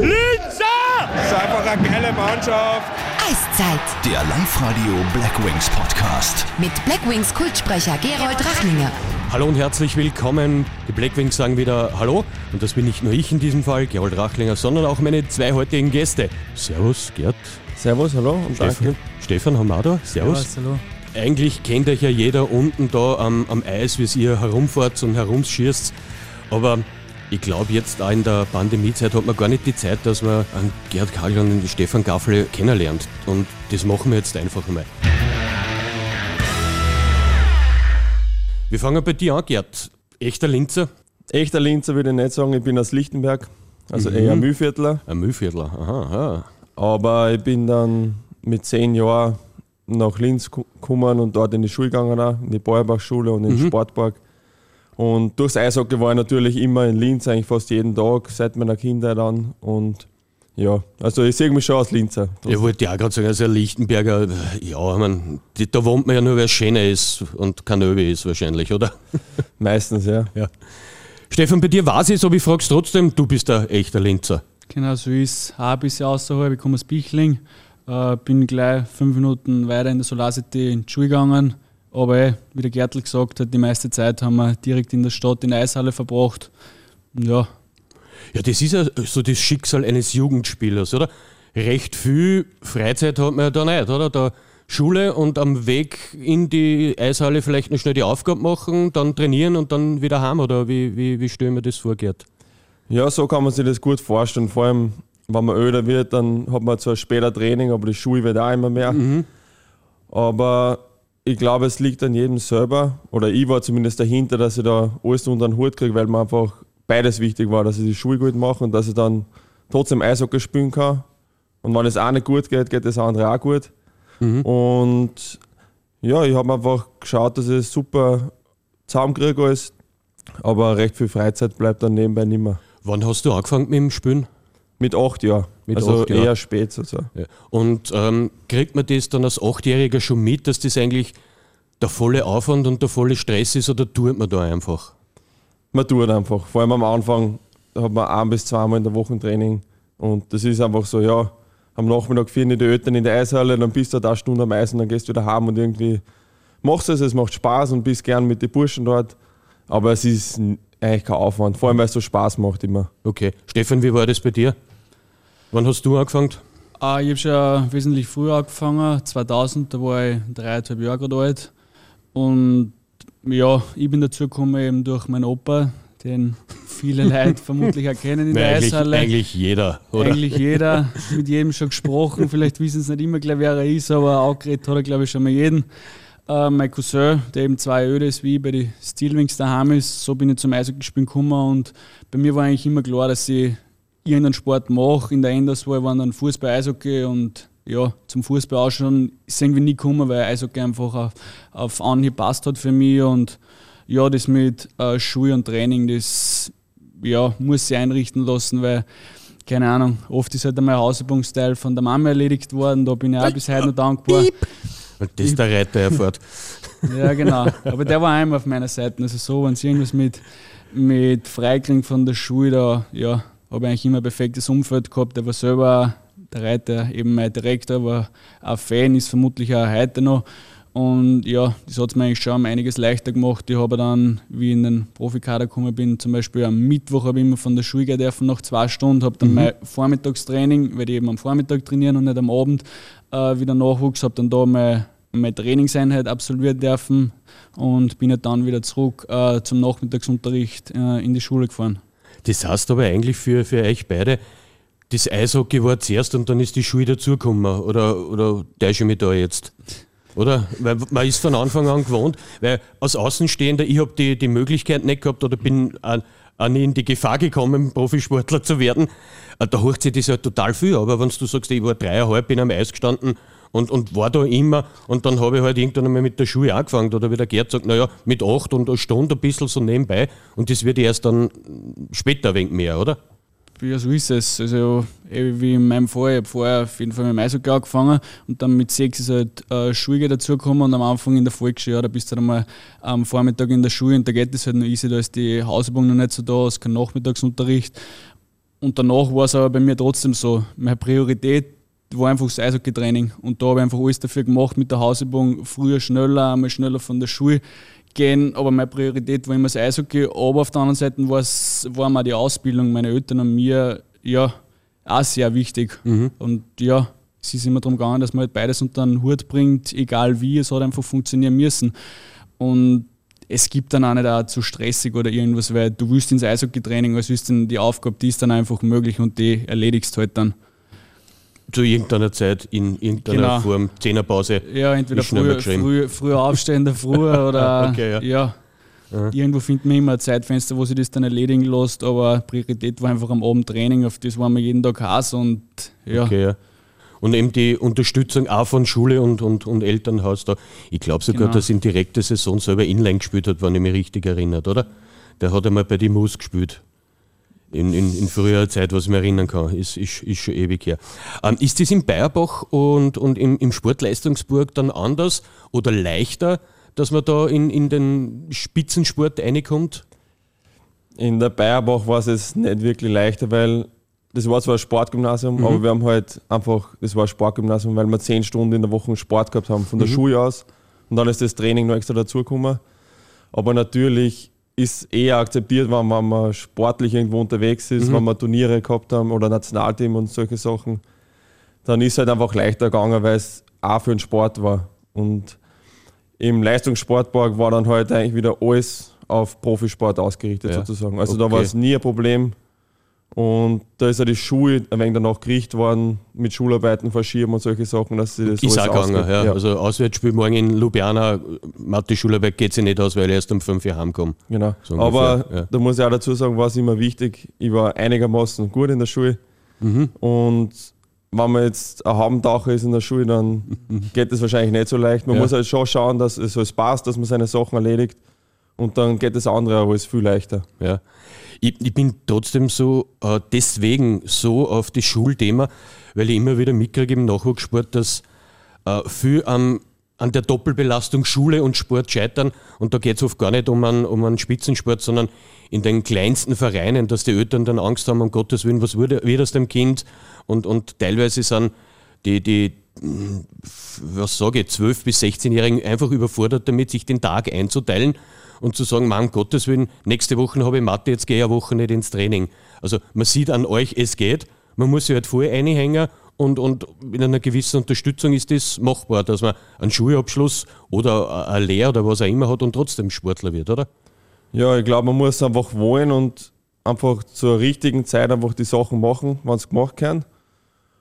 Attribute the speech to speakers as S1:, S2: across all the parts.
S1: Linzer!
S2: Das ist einfach eine geile Mannschaft.
S3: Eiszeit
S4: Der Live-Radio Blackwings Podcast.
S3: mit Blackwings Kultsprecher Gerold Rachlinger.
S1: Hallo und herzlich willkommen. Die Blackwings sagen wieder Hallo. Und das bin nicht nur ich in diesem Fall, Gerold Rachlinger, sondern auch meine zwei heutigen Gäste. Servus, Gerd.
S2: Servus, hallo und
S1: Stefan, Stefan haben wir auch da. Servus.
S5: hallo.
S1: Eigentlich kennt euch ja jeder unten da am, am Eis, wie ihr herumfahrt und herumschießt. Aber ich glaube, jetzt auch in der Pandemiezeit hat man gar nicht die Zeit, dass man einen Gerd Kagel und Stefan Gaffel kennenlernt. Und das machen wir jetzt einfach mal. Wir fangen bei dir an, Gerd. Echter Linzer,
S2: Echter Linzer würde ich nicht sagen, ich bin aus Lichtenberg, also eher Mühlviertler.
S1: ein Müllviertler. Aha, aha.
S2: Aber ich bin dann mit zehn Jahren nach Linz gekommen und dort in die Schule gegangen, in die Beuerbach-Schule und in den Sportpark. Und durchs Eishockey war ich natürlich immer in Linz, eigentlich fast jeden Tag, seit meiner Kindheit an. Und ja, also ich sehe mich schon als Linzer.
S1: Ich wollte ja auch gerade sagen, also ein Lichtenberger, ja, ich mein, die, da wohnt man ja nur, weil es schöner ist und kein Öwe ist wahrscheinlich, oder?
S2: Meistens, ja.
S1: Ja. Stefan, bei dir weiß ich es, aber ich frage trotzdem, du bist ein echter Linzer.
S5: Genau, so ist auch ein bisschen außerhalb. Ich komme aus Bichling, äh, bin gleich fünf Minuten weiter in der Solar City in die Schule gegangen. Aber eh, wie der Gertl gesagt hat, die meiste Zeit haben wir direkt in der Stadt in der Eishalle verbracht. Ja,
S1: Ja, das ist ja so das Schicksal eines Jugendspielers, oder? Recht viel Freizeit hat man ja da nicht, oder? Da Schule und am Weg in die Eishalle vielleicht noch schnell die Aufgabe machen, dann trainieren und dann wieder heim, oder wie, wie, wie stellen wir das vor, Gerd?
S2: Ja, so kann man sich das gut vorstellen. Vor allem, wenn man öder wird, dann hat man zwar später Training, aber die Schule wird auch immer mehr. Aber ich glaube, es liegt an jedem selber, oder ich war zumindest dahinter, dass ich da alles unter den Hut kriege, weil mir einfach beides wichtig war, dass ich die Schule gut mache und dass ich dann trotzdem Eishockey spielen kann. Und wenn es nicht gut geht, geht das andere auch gut. Und ja, ich habe einfach geschaut, dass ich es super zusammenkriege alles, aber recht viel Freizeit bleibt dann nebenbei nicht mehr.
S1: Wann hast du angefangen mit dem Spielen?
S2: Mit acht Jahren.
S1: Mit
S2: also
S1: acht Jahren.
S2: eher spät sozusagen.
S1: Ja. Und ähm, kriegt man das dann als Achtjähriger schon mit, dass das eigentlich der volle Aufwand und der volle Stress ist oder tut man da einfach?
S2: Man tut einfach. Vor allem am Anfang hat man ein bis zweimal in der Woche ein Training. Und das ist einfach so, ja, am Nachmittag vier die Eltern in der Eishalle, dann bist du da eine Stunde am Eis und dann gehst du wieder heim und irgendwie machst du es, es macht Spaß und bist gern mit den Burschen dort. Aber es ist eigentlich kein Aufwand, vor allem weil es so Spaß macht immer.
S1: Okay. Stefan, wie war das bei dir? Wann hast du angefangen?
S5: äh, ich habe schon wesentlich früher angefangen, 2000, da war ich dreieinhalb Jahre alt. Und ja, ich bin dazu gekommen eben durch meinen Opa, den viele Leute vermutlich erkennen in der
S1: eigentlich,
S5: Eishalle.
S1: eigentlich jeder, oder?
S5: Eigentlich jeder, mit jedem schon gesprochen. Vielleicht wissen es nicht immer gleich, wer er ist, aber aufgeregt hat er, glaube ich, schon mal jeden. Äh, mein Cousin, der eben zwei Öde ist, wie bei den Steelwings daheim ist, so bin ich zum Eishockeyspielen gekommen und bei mir war eigentlich immer klar, dass ich irgendeinen Sport mache. In der Enderswahl waren dann Fußball, Eishockey und ja, zum Fußball ausschauen ist irgendwie nie gekommen, weil Eishockey einfach auf, auf Anhieb passt hat für mich und ja, das mit äh, Schule und Training, das ja, muss sich einrichten lassen, weil keine Ahnung, oft ist halt einmal ein Hausübungsteil von der Mama erledigt worden, da bin ich auch bis heute noch dankbar.
S1: Und das der Reiter erfährt.
S5: Ja, genau. Aber der war einmal auf meiner Seite. Also so, wenn es irgendwas mit, mit Freikriegen von der Schule, da ja, habe ich eigentlich immer ein perfektes Umfeld gehabt. Der war selber der Reiter, eben mein Direktor, war auch Fan, ist vermutlich auch heute noch. Und ja, das hat es mir eigentlich schon einiges leichter gemacht. Ich habe dann, wie ich in den Profikader gekommen bin, zum Beispiel am Mittwoch habe ich immer von der Schule gehen dürfen, nach zwei Stunden, habe dann mein Vormittagstraining, weil die eben am Vormittag trainieren und nicht am Abend, äh, wieder Nachwuchs, habe dann da mein, meine Trainingseinheit absolviert dürfen und bin halt dann wieder zurück äh, zum Nachmittagsunterricht äh, in die Schule gefahren.
S1: Das heißt aber eigentlich für, für euch beide, das Eishockey war zuerst und dann ist die Schule dazugekommen. Oder, oder täusche ich mich da jetzt? Oder? Weil man ist von Anfang an gewohnt, weil als Außenstehender, ich habe die, die Möglichkeit nicht gehabt oder bin auch nie in die Gefahr gekommen, Profisportler zu werden. Äh, Da hocht sich das halt total viel. Aber wenn du sagst, ich war dreieinhalb, bin am Eis gestanden und, und war da immer und dann habe ich halt irgendwann einmal mit der Schule angefangen. Oder wie der Gerd sagt, naja, mit acht und eine Stunde ein bisschen so nebenbei und das wird erst dann später ein wenig mehr, oder?
S5: Ja, so ist es. Also, eh, wie in meinem Fall, ich habe vorher auf jeden Fall mit dem Eishockey angefangen und dann mit sechs ist halt äh, Schule dazugekommen und am Anfang in der Volksschule, ja, da bist du dann mal am Vormittag in der Schule und da geht es halt noch easy, da ist die Hausübung noch nicht so da, es ist kein Nachmittagsunterricht. und danach war es aber bei mir trotzdem so. Meine Priorität war einfach das Eishockey-Training. Und da habe ich einfach alles dafür gemacht mit der Hausübung. Früher schneller, einmal schneller von der Schule gehen. Aber meine Priorität war immer das Eishockey. Aber auf der anderen Seite war mir die Ausbildung. Meine Eltern und mir ja auch sehr wichtig.
S1: Mhm.
S5: Und ja, es ist immer darum gegangen, dass man halt beides unter einen Hut bringt, egal wie. Es hat einfach funktionieren müssen. Und es gibt dann auch nicht auch zu stressig oder irgendwas, weil du willst ins Eishockey-Training, was ist denn die Aufgabe, die ist dann einfach möglich und die erledigst halt dann.
S1: Zu irgendeiner Zeit in irgendeiner
S5: Genau.
S1: Form, Zehnerpause.
S5: Ja, entweder früher, früher, früher aufstehen in der Früh oder
S1: Okay, ja.
S5: ja. Irgendwo findet man immer ein Zeitfenster, wo sich das dann erledigen lässt, aber Priorität war einfach am Abend Training, auf das waren wir jeden Tag heiß und ja.
S1: Okay, ja. Und eben die Unterstützung auch von Schule und, und, und Elternhaus da. Ich glaube sogar,
S5: Genau.
S1: dass in direkter Saison selber Inline gespielt hat, wenn ich mich richtig erinnert, oder? Der hat einmal bei die Mus gespielt. In, in, in früherer Zeit, was ich mich erinnern kann. Ist, ist, ist schon ewig her. Ähm, ist das in Bayerbach und, und im, im Sportleistungsburg dann anders oder leichter, dass man da in, in den Spitzensport reinkommt?
S2: In der Bayerbach war es jetzt nicht wirklich leichter, weil das war zwar ein Sportgymnasium, aber wir haben halt einfach, das war ein Sportgymnasium, weil wir zehn Stunden in der Woche Sport gehabt haben, von der Schule aus. Und dann ist das Training noch extra dazugekommen. Aber natürlich ist eher akzeptiert, wenn man mal sportlich irgendwo unterwegs ist, wenn wir Turniere gehabt haben oder Nationalteam und solche Sachen. Dann ist es halt einfach leichter gegangen, weil es auch für den Sport war. Und im Leistungssportpark war dann halt eigentlich wieder alles auf Profisport ausgerichtet
S1: Ja.
S2: sozusagen. Also da
S1: Okay.
S2: war es nie ein Problem. Und da ist ja die Schule ein wenig danach gerichtet worden, mit Schularbeiten verschieben und solche Sachen, dass sie das
S1: Ist auch gegangen,
S2: ausgeht.
S1: ja. Also Auswärtsspiel morgen in Ljubljana, Mathe-Schularbeit geht sich nicht aus, weil ich erst um 5 Uhr heimkomme.
S2: Genau.
S1: So
S2: Aber
S1: ja.
S2: da muss ich auch dazu sagen, war es immer wichtig. Ich war einigermaßen gut in der Schule.
S1: Mhm.
S2: Und wenn man jetzt ein Habentaucher ist in der Schule, dann geht es wahrscheinlich nicht so leicht. Man
S1: Ja.
S2: muss halt schon schauen, dass es alles passt, dass man seine Sachen erledigt. Und dann geht das andere auch alles viel leichter.
S1: Ja. Ich, ich bin trotzdem so äh, deswegen so auf das Schulthema, weil ich immer wieder mitkriege im Nachwuchssport, dass äh, viel am, an der Doppelbelastung Schule und Sport scheitern. Und da geht es oft gar nicht um einen, um einen Spitzensport, sondern in den kleinsten Vereinen, dass die Eltern dann Angst haben, um Gottes Willen, was wurde, wird aus dem Kind? Und, und teilweise sind die, die mh, was sage ich, 12- bis 16-Jährigen einfach überfordert damit, sich den Tag einzuteilen und zu sagen, Mann, Gottes Willen, nächste Woche habe ich Mathe, jetzt gehe ich eine Woche nicht ins Training. Also man sieht an euch, es geht. Man muss sich halt voll einhängen und, und mit einer gewissen Unterstützung ist das machbar, dass man einen Schulabschluss oder eine Lehre oder was auch immer hat und trotzdem Sportler wird, oder?
S2: Ja, ich glaube, man muss einfach wollen und einfach zur richtigen Zeit einfach die Sachen machen, wenn es gemacht werden.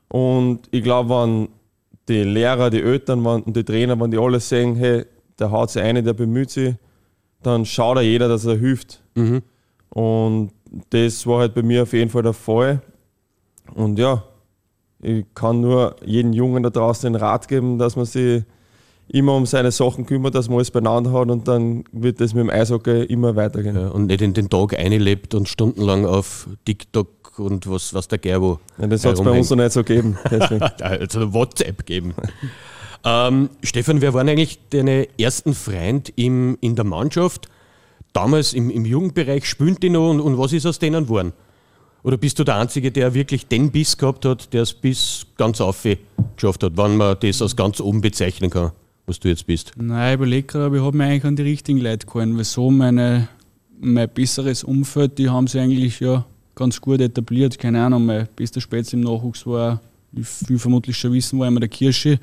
S2: Und ich glaube, wenn die Lehrer, die Eltern und die Trainer, wenn die alle sehen, hey, der haut sich ein, der bemüht sich, dann schaut auch jeder, dass er hilft. Und das war halt bei mir auf jeden Fall der Fall. Und ja, ich kann nur jedem Jungen da draußen den Rat geben, dass man sich immer um seine Sachen kümmert, dass man alles beieinander hat und dann wird das mit dem Eishockey immer weitergehen.
S1: Ja, und nicht in den Tag einlebt und stundenlang auf TikTok und was, was der Gerbo.
S2: Ja, das hat es bei uns noch nicht so gegeben. Deswegen.
S1: also WhatsApp geben. Ähm, Stefan, wer waren eigentlich deine ersten Freunde im, in der Mannschaft? Damals im, im Jugendbereich spielen die noch und, und was ist aus denen geworden? Oder bist du der Einzige, der wirklich den Biss gehabt hat, der es bis ganz auf geschafft hat, wenn man das als ganz oben bezeichnen kann, was du jetzt bist?
S5: Nein, ich überlege gerade, aber ich habe mich eigentlich an die richtigen Leute gehalten, weil so meine, mein besseres Umfeld, die haben sie eigentlich ja ganz gut etabliert. Keine Ahnung, mein bester Spätz im Nachwuchs war, wie viel vermutlich schon wissen, war immer der Kirsche.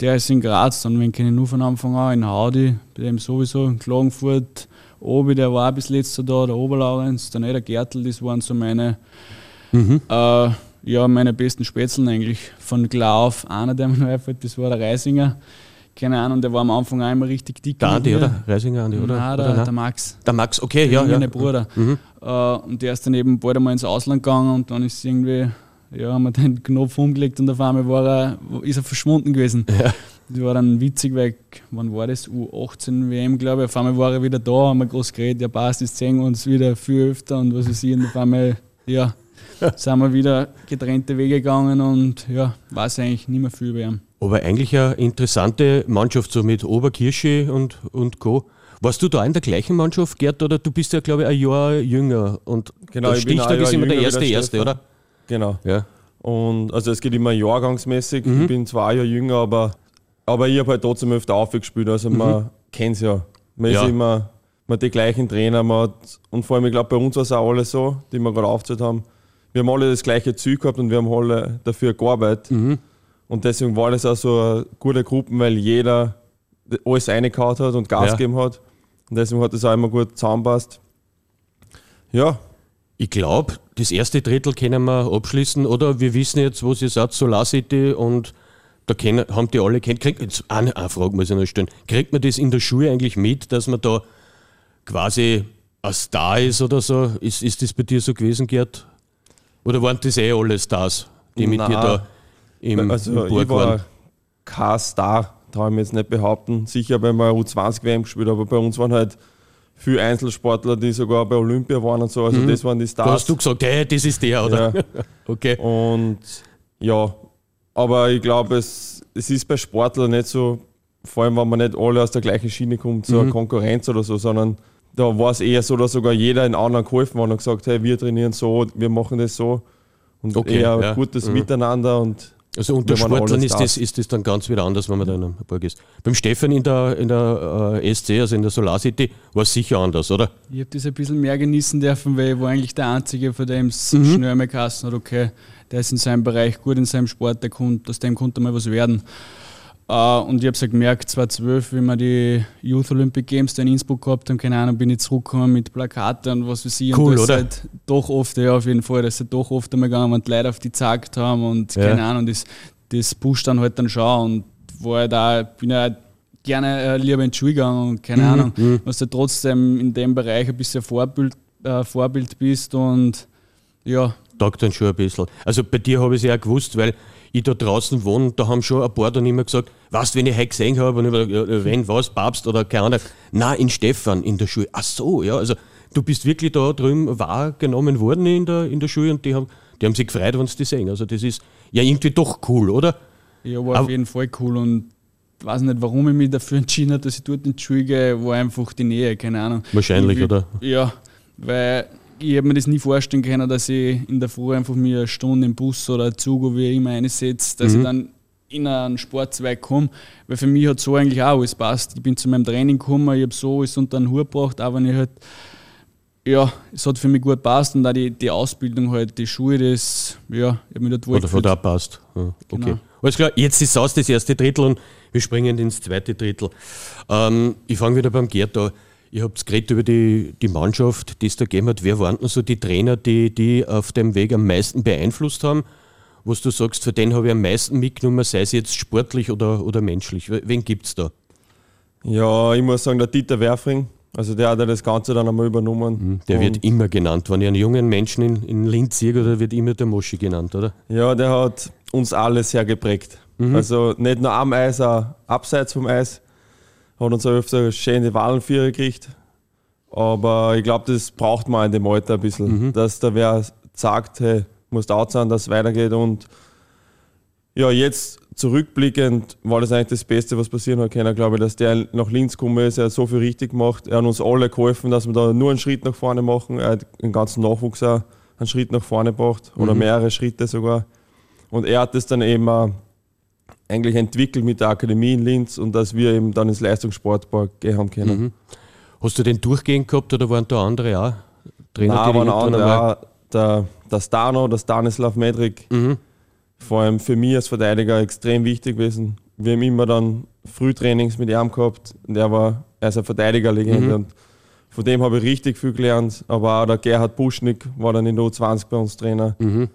S5: Der ist in Graz, dann wen kenne ich nur von Anfang an, in Haudi, bei dem sowieso, in Klagenfurt, Obi, der war bis letzter da, der Oberlaurenz, dann eh der Gertl, das waren so meine, äh, ja, meine besten Spätzeln eigentlich. Von klar auf einer, der mir noch einfällt, das war der Reisinger. Keine Ahnung, der war am Anfang immer richtig dick.
S1: Der Andi, oder? Reisinger Andi, oder?
S5: Nein,
S1: oder
S5: der,
S1: nein?
S5: der Max.
S1: Der Max, okay, ja,
S5: der
S1: ja.
S5: jüngere Bruder. Äh, und der ist dann eben bald einmal ins Ausland gegangen und dann ist irgendwie, ja, haben wir den Knopf umgelegt und auf einmal war er, ist er verschwunden gewesen. Das war dann witzig, weil, wann war das? U18 WM, glaube ich. Auf einmal war er wieder da, haben wir groß geredet, ja passt, jetzt sehen wir uns wieder viel öfter und was weiß ich. Und auf einmal, ja, sind wir wieder getrennte Wege gegangen und ja, weiß eigentlich nicht mehr viel über ihn.
S1: Aber eigentlich eine interessante Mannschaft, so mit Oberkirsche und, und Co. Warst du da in der gleichen Mannschaft, Gerd, oder du bist ja, glaube ich, ein Jahr jünger und
S2: Genau,
S1: der
S2: ich bin
S1: Stichtag
S2: ein
S1: immer der erste,
S2: der
S1: erste, oder?
S2: Genau.
S1: Ja.
S2: Und also es geht immer jahrgangsmäßig. Ich bin zwar ein Jahr jünger, aber, aber ich habe halt trotzdem öfter aufgespielt. Also man kennt es ja. Man
S1: Ja.
S2: ist immer man hat die gleichen Trainer. Man hat, und vor allem, ich glaube, bei uns war es auch alle so, die wir gerade aufgezählt haben. Wir haben alle das gleiche Ziel gehabt und wir haben alle dafür gearbeitet. Und deswegen war das auch so eine gute Gruppe, weil jeder alles reingehauen hat und Gas
S1: Ja.
S2: gegeben hat. Und deswegen hat das auch immer gut zusammenpasst. Ja,
S1: Ich glaube, das erste Drittel können wir abschließen, oder? Wir wissen jetzt, wo sie seid, Solar City und da kennen, haben die alle kennt. Kriegt, jetzt eine, eine Frage muss ich noch stellen. Kriegt man das in der Schule eigentlich mit, dass man da quasi ein Star ist oder so? Ist, ist das bei dir so gewesen, Gerd? Oder waren das eh alle Stars, die mit
S2: Nein.
S1: dir da im,
S2: Also
S1: im Burg
S2: ich war
S1: waren?
S2: kein Star, traue ich mir jetzt nicht behaupten. Sicher, wenn wir U20 WM gespielt aber bei uns waren halt viele Einzelsportler, die sogar bei Olympia waren und so. Also das waren die
S1: Mhm. Da
S2: Stars.
S1: hast du gesagt, hey, das ist der, oder?
S2: Ja.
S1: Okay.
S2: Und ja, aber ich glaube, es, es ist bei Sportlern nicht so, vor allem wenn man nicht alle aus der gleichen Schiene kommt,
S1: Mhm.
S2: so eine Konkurrenz oder so, sondern da war es eher so, dass sogar jeder in anderen geholfen hat und gesagt, hey, wir trainieren so, wir machen das so. Und
S1: Okay,
S2: eher
S1: ja.
S2: gutes
S1: Mhm.
S2: Miteinander und
S1: Also unter Sportlern ist das, ist das dann ganz wieder anders, wenn man da in einer Burg ist. Beim Stefan in der, in der äh, SC, also in der Solar City, war es sicher anders, oder?
S5: Ich habe das ein bisschen mehr genießen dürfen, weil ich war eigentlich der Einzige, von dem es
S1: Mhm.
S5: schnell einmal geheißen hat, okay, der ist in seinem Bereich gut, in seinem Sport, der kommt, aus dem konnte mal was werden. Äh, und ich habe es ja gemerkt, 2012, wie wir die Youth Olympic Games da in Innsbruck gehabt haben, keine Ahnung, bin ich zurückgekommen mit Plakaten und was weiß ich.
S1: Cool,
S5: und das
S1: oder?
S5: Ist halt doch oft, ja, auf jeden Fall, das ist halt doch oft einmal gegangen, wenn die Leute auf die gezeigt haben und
S1: Ja.
S5: keine Ahnung, das, das pusht dann halt dann schon und war halt auch, bin ja gerne äh, lieber in die Schule gegangen und keine Ahnung, dass du trotzdem in dem Bereich ein bisschen Vorbild, äh, Vorbild bist und ja,
S1: Taugt dann schon ein bisschen. Also bei dir habe ich es ja auch gewusst, weil ich da draußen wohne, da haben schon ein paar dann immer gesagt, was, wenn ich heute gesehen habe, und ich ja, wenn, was, Papst oder keine Ahnung. Nein, in Stefan in der Schule. Ach so, ja, also du bist wirklich da drüben wahrgenommen worden in der, in der Schule und die haben, die haben sich gefreut, wenn sie dich sehen. Also das ist ja irgendwie doch cool, oder?
S5: ja war
S1: Aber-
S5: auf jeden Fall cool und weiß nicht, warum ich mich dafür entschieden habe, dass ich dort in die Schule gehe, war einfach die Nähe, keine Ahnung.
S1: Wahrscheinlich,
S5: Ich-
S1: oder?
S5: Ja, weil ich hätte mir das nie vorstellen können, dass ich in der Früh einfach mir eine Stunde im Bus oder Zug, oder wie immer einsetze, dass ich dann in einen Sportzweig komme. Weil für mich hat so eigentlich auch alles passt. Ich bin zu meinem Training gekommen, ich habe so alles unter den Hut gebracht, auch wenn ich halt, ja, es hat für mich gut passt und auch die, die Ausbildung halt, die Schule, das, ja, ich habe mich dort wohl
S1: Oder von da passt. Ja, okay.
S5: Genau.
S1: Alles klar, jetzt ist aus das erste Drittel und wir springen ins zweite Drittel. Ähm, ich fange wieder beim Gerd an. Ihr habt geredet über die, die Mannschaft, die es da gegeben hat. Wer waren denn so die Trainer, die, die auf dem Weg am meisten beeinflusst haben? Was du sagst, für den habe ich am meisten mitgenommen, sei es jetzt sportlich oder, oder menschlich. Wen gibt es da?
S2: ja, ich muss sagen, der Dieter Werfring, also der hat ja das Ganze dann einmal übernommen.
S1: Der
S2: Und-
S1: wird immer genannt. Wenn ich einen jungen Menschen in, in Linz sehe, oder wird immer der Moschi genannt, oder?
S2: Ja, der hat uns alle sehr geprägt. Also nicht nur am Eis, auch abseits vom Eis. Hat uns öfter schöne Wallenführer gekriegt. Aber ich glaube, das braucht man in dem Alter ein bisschen. Dass da wer sagt, hey, musst out sein, dass es weitergeht. Und ja, jetzt zurückblickend war das eigentlich das Beste, was passieren hat können, glaube ich, dass der nach Linz gekommen ist. Er hat so viel richtig gemacht. Er hat uns alle geholfen, dass wir da nur einen Schritt nach vorne machen. Er hat den ganzen Nachwuchs auch einen Schritt nach vorne gebracht oder mehrere Schritte sogar. Und er hat das dann eben auch eigentlich entwickelt mit der Akademie in Linz und dass wir eben dann ins Leistungssportpark gehen haben können.
S1: Hast du den durchgehend gehabt oder waren da andere auch? Trainer,
S2: Nein,
S1: die
S2: waren andere auch. Der, der Stano, der Stanislav Medrik,
S1: Mhm.
S2: vor allem für mich als Verteidiger extrem wichtig gewesen. Wir haben immer dann Frühtrainings mit ihm gehabt und er war er ist eine Verteidigerlegende
S1: Mhm.
S2: und von dem habe ich richtig viel gelernt. Aber auch der Gerhard Buschnick war dann in der U20 bei uns Trainer.
S1: Mhm.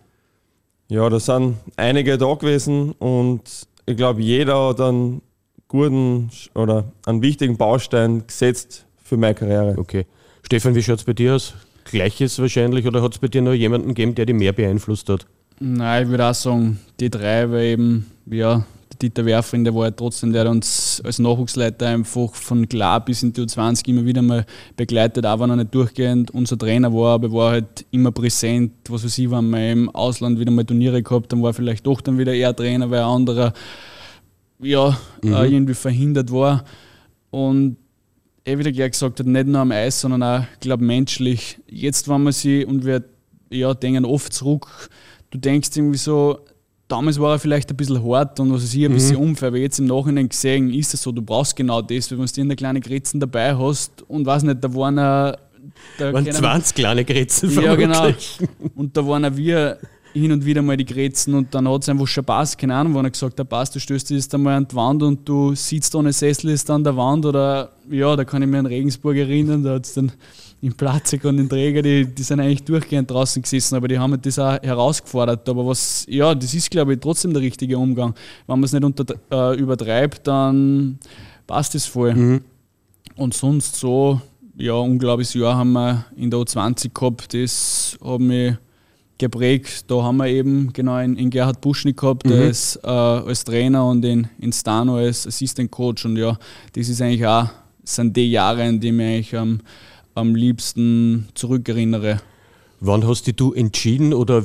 S2: Ja, da sind einige da gewesen und ich glaube, jeder hat einen guten oder einen wichtigen Baustein gesetzt für meine Karriere.
S1: Okay. Stefan, wie schaut es bei dir aus? Gleiches wahrscheinlich oder hat es bei dir noch jemanden gegeben, der dich mehr beeinflusst hat?
S5: Nein, ich würde auch sagen, die drei, weil eben, ja, Dieter Werfring, der war ja trotzdem, der hat uns als Nachwuchsleiter einfach von klar bis in die U20 immer wieder mal begleitet, auch wenn er nicht durchgehend unser Trainer war, aber er war halt immer präsent, was weiß ich, wenn wir im Ausland wieder mal Turniere gehabt dann war vielleicht doch dann wieder er Trainer, weil ein anderer ja, äh, irgendwie verhindert war. Und eh wieder gleich gesagt hat, nicht nur am Eis, sondern auch, glaube, menschlich. Jetzt, wenn man sie und wir ja, denken oft zurück, du denkst irgendwie so, damals war er vielleicht ein bisschen hart und was weiß ich, ein bisschen unfair, aber jetzt im Nachhinein gesehen ist es so, du brauchst genau das, wenn du eine kleine Gritzen dabei hast und weiß nicht, da waren er. Da
S1: waren
S5: können-
S1: 20 kleine Grätzen
S5: ja, genau. Und da waren wir hin und wieder mal die Grätzen und dann hat es einfach schon passt. Keine Ahnung, wenn er gesagt hat, passt, du stößt dich jetzt einmal an die Wand und du sitzt ohne Sessel ist an der Wand oder ja, da kann ich mich an Regensburg erinnern, da hat es dann im Platzig und den Träger, die, die sind eigentlich durchgehend draußen gesessen, aber die haben halt das auch herausgefordert. Aber was, ja, das ist, glaube ich, trotzdem der richtige Umgang. Wenn man es nicht unter, äh, übertreibt, dann passt es voll. Und sonst so, ja, unglaubliches Jahr haben wir in der U20 gehabt, das hat mich geprägt. Da haben wir eben genau in, in Gerhard Buschnik gehabt, der ist äh, als Trainer und in, in Stano als Assistant Coach. Und ja, das ist eigentlich auch, sind die Jahre, an die ich mich eigentlich am, am liebsten zurückerinnere.
S1: Wann hast dich du entschieden oder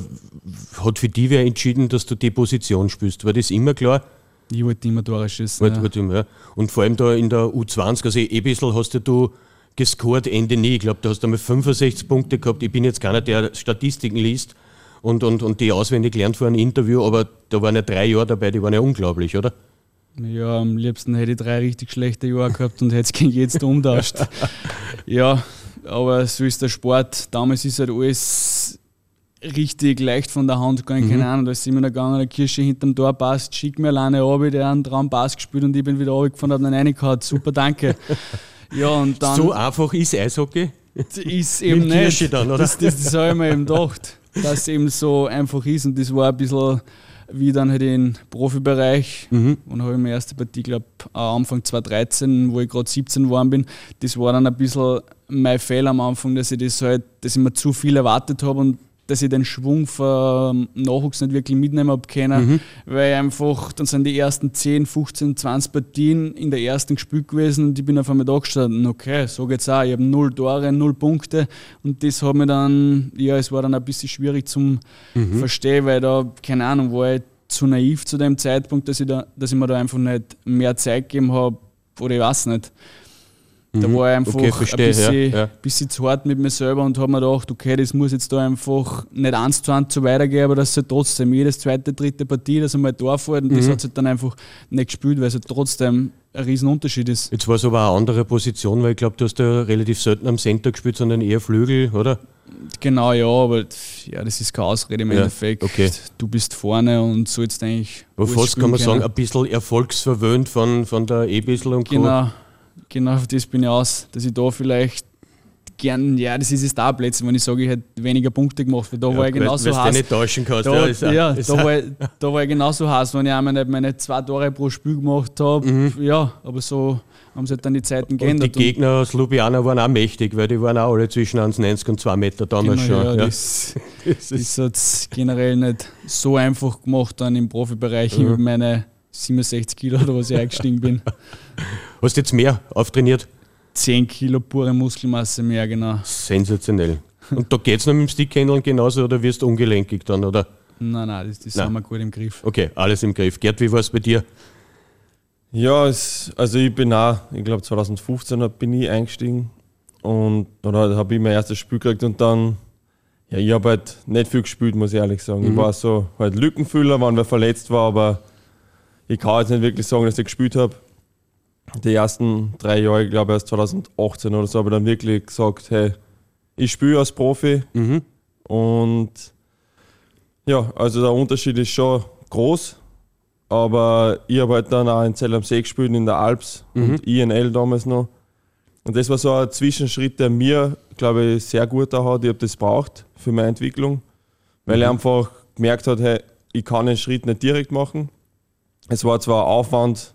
S1: hat für dich wer entschieden, dass du die Position spielst? War das immer klar?
S5: Ich wollte immer Tore schießen. Ja.
S1: immer, ja. Und vor allem da in der U20, also eh ein bisschen hast ja du gescored, Ende nie. Ich glaube, du hast einmal 65 Punkte gehabt. Ich bin jetzt keiner, der Statistiken liest und, und, und die auswendig lernt vor einem Interview, aber da waren ja drei Jahre dabei, die waren ja unglaublich, oder?
S5: Ja, am liebsten hätte ich drei richtig schlechte Jahre gehabt und hätte es gegen jetzt umtauscht. ja, aber so ist der Sport. Damals ist halt alles richtig leicht von der Hand gegangen. Keine Ahnung, da ist immer noch gegangen, der Kirsche hinterm Tor passt, schick mir alleine ab, der einen Traum Pass gespielt und ich bin wieder runtergefahren, habe ihn reingehauen. Super, danke. Ja, und dann
S1: so einfach ist Eishockey.
S5: ist eben
S1: Mit Kirsche
S5: nicht.
S1: dann, oder?
S5: Das, das, das habe ich mir eben gedacht, dass es eben so einfach ist. Und das war ein bisschen wie dann halt im Profibereich.
S1: Mhm.
S5: Und habe ich meine erste Partie, glaube Anfang 2013, wo ich gerade 17 geworden bin. Das war dann ein bisschen mein Fehler am Anfang, dass ich das halt, dass ich mir zu viel erwartet habe und dass ich den Schwung vom Nachwuchs nicht wirklich mitnehmen habe können, weil einfach, dann sind die ersten 10, 15, 20 Partien in der ersten gespielt gewesen und ich bin auf einmal da gestanden, okay, so geht's auch, ich habe null Tore, null Punkte und das hat mir dann, ja, es war dann ein bisschen schwierig zum Verstehen, weil da, keine Ahnung, war ich zu naiv zu dem Zeitpunkt, dass ich, da, dass ich mir da einfach nicht mehr Zeit gegeben habe oder ich weiß nicht. Da war ich einfach
S1: Mhm. Okay, verstehe,
S5: ein bisschen,
S1: ja, ja.
S5: bisschen zu hart mit mir selber und habe mir gedacht, okay, das muss jetzt da einfach nicht eins zu eins so weitergehen, aber dass halt trotzdem jedes zweite, dritte Partie, dass einmal da fällt und
S1: Mhm.
S5: das hat sich dann einfach nicht gespielt, weil es trotzdem ein Riesenunterschied ist.
S1: Jetzt war es aber eine andere Position, weil ich glaube, du hast ja relativ selten am Center gespielt, sondern eher Flügel, oder?
S5: Genau, ja, aber ja, das ist keine Ausrede im
S1: Ja,
S5: Endeffekt.
S1: okay.
S5: Du bist vorne und sollst eigentlich.
S1: Aber fast kann man sagen,
S5: können.
S1: ein bisschen erfolgsverwöhnt von, von der E-Bissel und Co.
S5: Genau, genau auf das bin ich aus, dass ich da vielleicht gern, ja, das ist es da plötzlich, wenn ich sage, ich hätte weniger Punkte gemacht, weil da war ich genauso heiß.
S1: nicht täuschen kannst.
S5: Da,
S1: ja,
S5: ja,
S1: ist auch- ist
S5: da, war ich, da war ich genauso heiß, wenn ich einmal nicht meine zwei Tore pro Spiel gemacht habe. Ja, aber so haben sich halt dann die Zeiten
S1: und die
S5: geändert.
S1: Gegner aus Ljubljana waren auch mächtig, weil die waren auch alle zwischen 1,90 und 2 Meter damals
S5: genau,
S1: schon.
S5: ja,
S1: Ja.
S5: Das, das hat es generell nicht so einfach gemacht dann im Profibereich mit meine 67 Kilo oder was ich eingestiegen bin.
S1: Hast jetzt mehr auftrainiert?
S5: 10 Kilo pure Muskelmasse mehr, genau.
S1: Sensationell. Und da geht es noch mit dem Stickhandeln genauso oder wirst du ungelenkig dann, oder?
S5: Nein, nein, das, das
S1: Nein.
S5: haben wir gut im Griff.
S1: Okay, alles im Griff. Gerd, wie war es bei dir?
S2: Ja, es, also ich bin auch, ich glaube 2015 bin ich eingestiegen und oder habe ich mein erstes Spiel gekriegt und dann, ja, ich habe halt nicht viel gespielt, muss ich ehrlich sagen. Ich war so halt Lückenfüller, wann wer verletzt war, aber ich kann jetzt nicht wirklich sagen, dass ich gespielt habe. Die ersten drei Jahre, ich glaube erst 2018 oder so, habe ich dann wirklich gesagt, hey, ich spiele als Profi und ja, also der Unterschied ist schon groß. Aber ich habe halt dann auch in Zell am See gespielt, in der Alps und INL damals noch. Und das war so ein Zwischenschritt, der mir, glaube ich, sehr gut da hat. Ich habe das braucht für meine Entwicklung, weil ich einfach gemerkt habe, hey, ich kann den Schritt nicht direkt machen. Es war zwar Aufwand,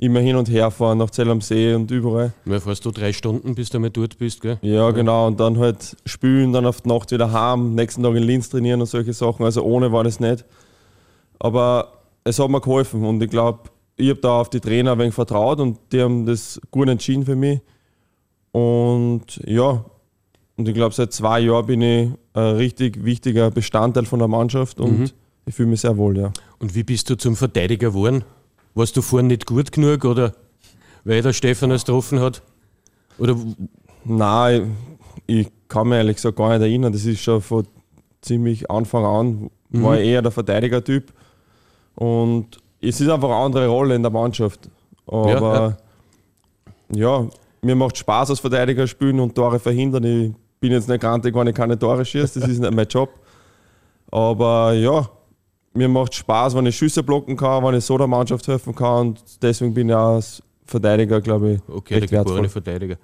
S2: immer hin und her fahren nach Zell am See und überall.
S1: Ja, fährst du drei Stunden, bis du einmal dort bist, gell?
S2: Ja, genau. Und dann halt spülen, dann auf die Nacht wieder heim, nächsten Tag in Linz trainieren und solche Sachen. Also ohne war das nicht. Aber es hat mir geholfen und ich glaube, ich habe da auf die Trainer ein wenig vertraut und die haben das gut entschieden für mich. Und ja, und ich glaube, seit zwei Jahren bin ich ein richtig wichtiger Bestandteil von der Mannschaft und ich fühle mich sehr wohl, ja.
S1: Und wie bist du zum Verteidiger geworden? Warst du vorhin nicht gut genug oder weil der Stefan es getroffen hat? Oder
S2: Nein, ich, kann mich ehrlich gesagt gar nicht erinnern. Das ist schon von ziemlich Anfang an, war ich eher der Verteidiger-Typ. Und es ist einfach eine andere Rolle in der Mannschaft. Aber ja, mir macht Spaß als Verteidiger spielen und Tore verhindern. Ich bin jetzt nicht grantig, wenn ich keine Tore schieße, das ist nicht mein Job. Aber ja, mir macht Spaß, wenn ich Schüsse blocken kann, wenn ich so der Mannschaft helfen kann. Und deswegen bin ich auch als Verteidiger, glaube ich,
S1: Okay, der geborene. Verteidiger.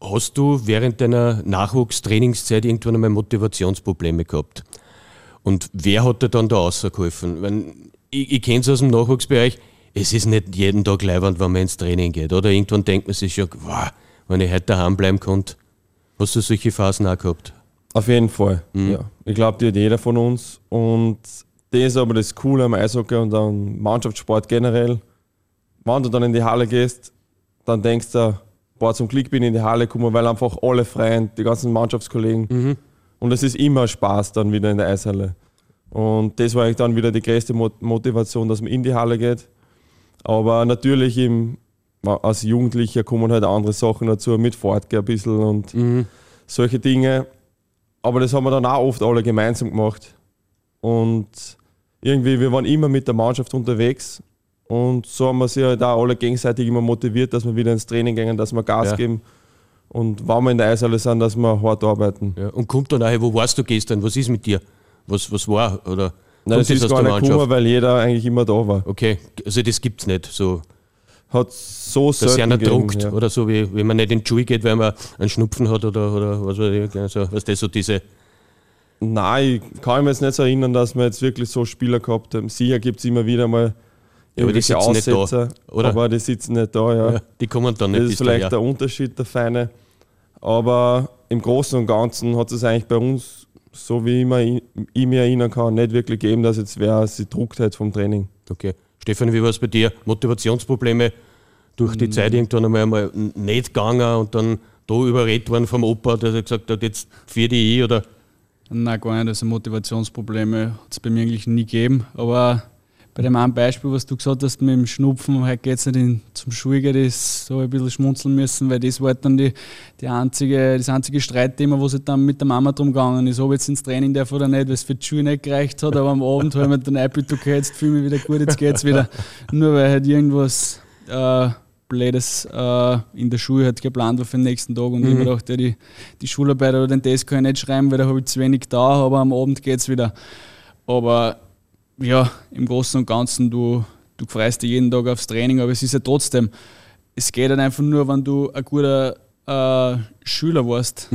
S1: Hast du während deiner Nachwuchstrainingszeit irgendwann einmal Motivationsprobleme gehabt? Und wer hat dir dann da rausgeholfen? Wenn, ich ich kenne es aus dem Nachwuchsbereich, es ist nicht jeden Tag leibend, wenn man ins Training geht. Oder irgendwann denkt man sich schon, wow, wenn ich heute daheim bleiben konnte. Hast du solche Phasen auch gehabt?
S2: Auf jeden Fall, ja. Ich glaube, die hat jeder von uns. Und das ist aber das Coole am Eishockey und am Mannschaftssport generell. Wenn du dann in die Halle gehst, dann denkst du, boah, zum Glück bin ich in die Halle gekommen, weil einfach alle freien, die ganzen Mannschaftskollegen. Und es ist immer Spaß dann wieder in der Eishalle. Und das war eigentlich dann wieder die größte Mo- Motivation, dass man in die Halle geht. Aber natürlich im, als Jugendlicher kommen halt andere Sachen dazu, mit Fortgehen ein bisschen und solche Dinge. Aber das haben wir dann auch oft alle gemeinsam gemacht. Und irgendwie, wir waren immer mit der Mannschaft unterwegs. Und so haben wir sich halt auch alle gegenseitig immer motiviert, dass wir wieder ins Training gehen, dass wir Gas
S1: Ja.
S2: geben. Und wenn wir in der Eishalle sind, dass wir hart arbeiten.
S1: Ja. Und kommt dann auch, wo warst du gestern? Was ist mit dir? Was, was war? Oder
S2: Nein, das ist gar nicht gekommen, weil jeder eigentlich immer da war.
S1: Okay, also das gibt es nicht. So,
S2: Hat so
S1: dass einer druckt
S2: ja.
S1: oder so, wie wenn man nicht in die Schule geht, weil man einen Schnupfen hat oder, oder was weiß ich. Also, was das so diese.
S2: Nein, ich kann mich jetzt nicht so erinnern, dass wir jetzt wirklich so Spieler gehabt haben. Sicher gibt es immer wieder mal
S1: Ja, aber die sitzen nicht da,
S2: Aussetzer,
S1: oder?
S2: aber die sitzen nicht da, ja.
S1: Ja, die kommen dann nicht
S2: Das ist vielleicht
S1: daher.
S2: der Unterschied, der Feine. Aber im Großen und Ganzen hat es eigentlich bei uns, so wie ich, mir, ich mich erinnern kann, nicht wirklich gegeben, dass jetzt wer sie druckt hat vom Training.
S1: Okay. Stefan, wie war es bei dir? Motivationsprobleme durch die Zeit irgendwann einmal, einmal nicht gegangen und dann da überredet worden vom Opa, der gesagt hat, jetzt für die ich oder
S5: Nein, gar nicht. Also Motivationsprobleme hat es bei mir eigentlich nie gegeben. Aber bei dem einen Beispiel, was du gesagt hast mit dem Schnupfen, heute geht es nicht in, zum Schulgehen, das so ein bisschen schmunzeln müssen, weil das war halt dann die, die einzige, das einzige Streitthema, wo es halt dann mit der Mama drum gegangen ist, ob ich jetzt ins Training darf oder nicht, weil es für die Schule nicht gereicht hat. Aber am Abend habe ich mir dann eingebildet, okay, jetzt fühle ich mich wieder gut, jetzt geht's wieder. Nur weil halt irgendwas äh, Blödes äh, in der Schule hat geplant war für den nächsten Tag und ich mir dachte, ja, die, die Schularbeit oder den Test kann ich nicht schreiben, weil da habe ich zu wenig da, aber am Abend geht es wieder. Aber ja, im Großen und Ganzen, du, du freust dich jeden Tag aufs Training, aber es ist ja trotzdem, es geht halt einfach nur, wenn du ein guter äh, Schüler warst.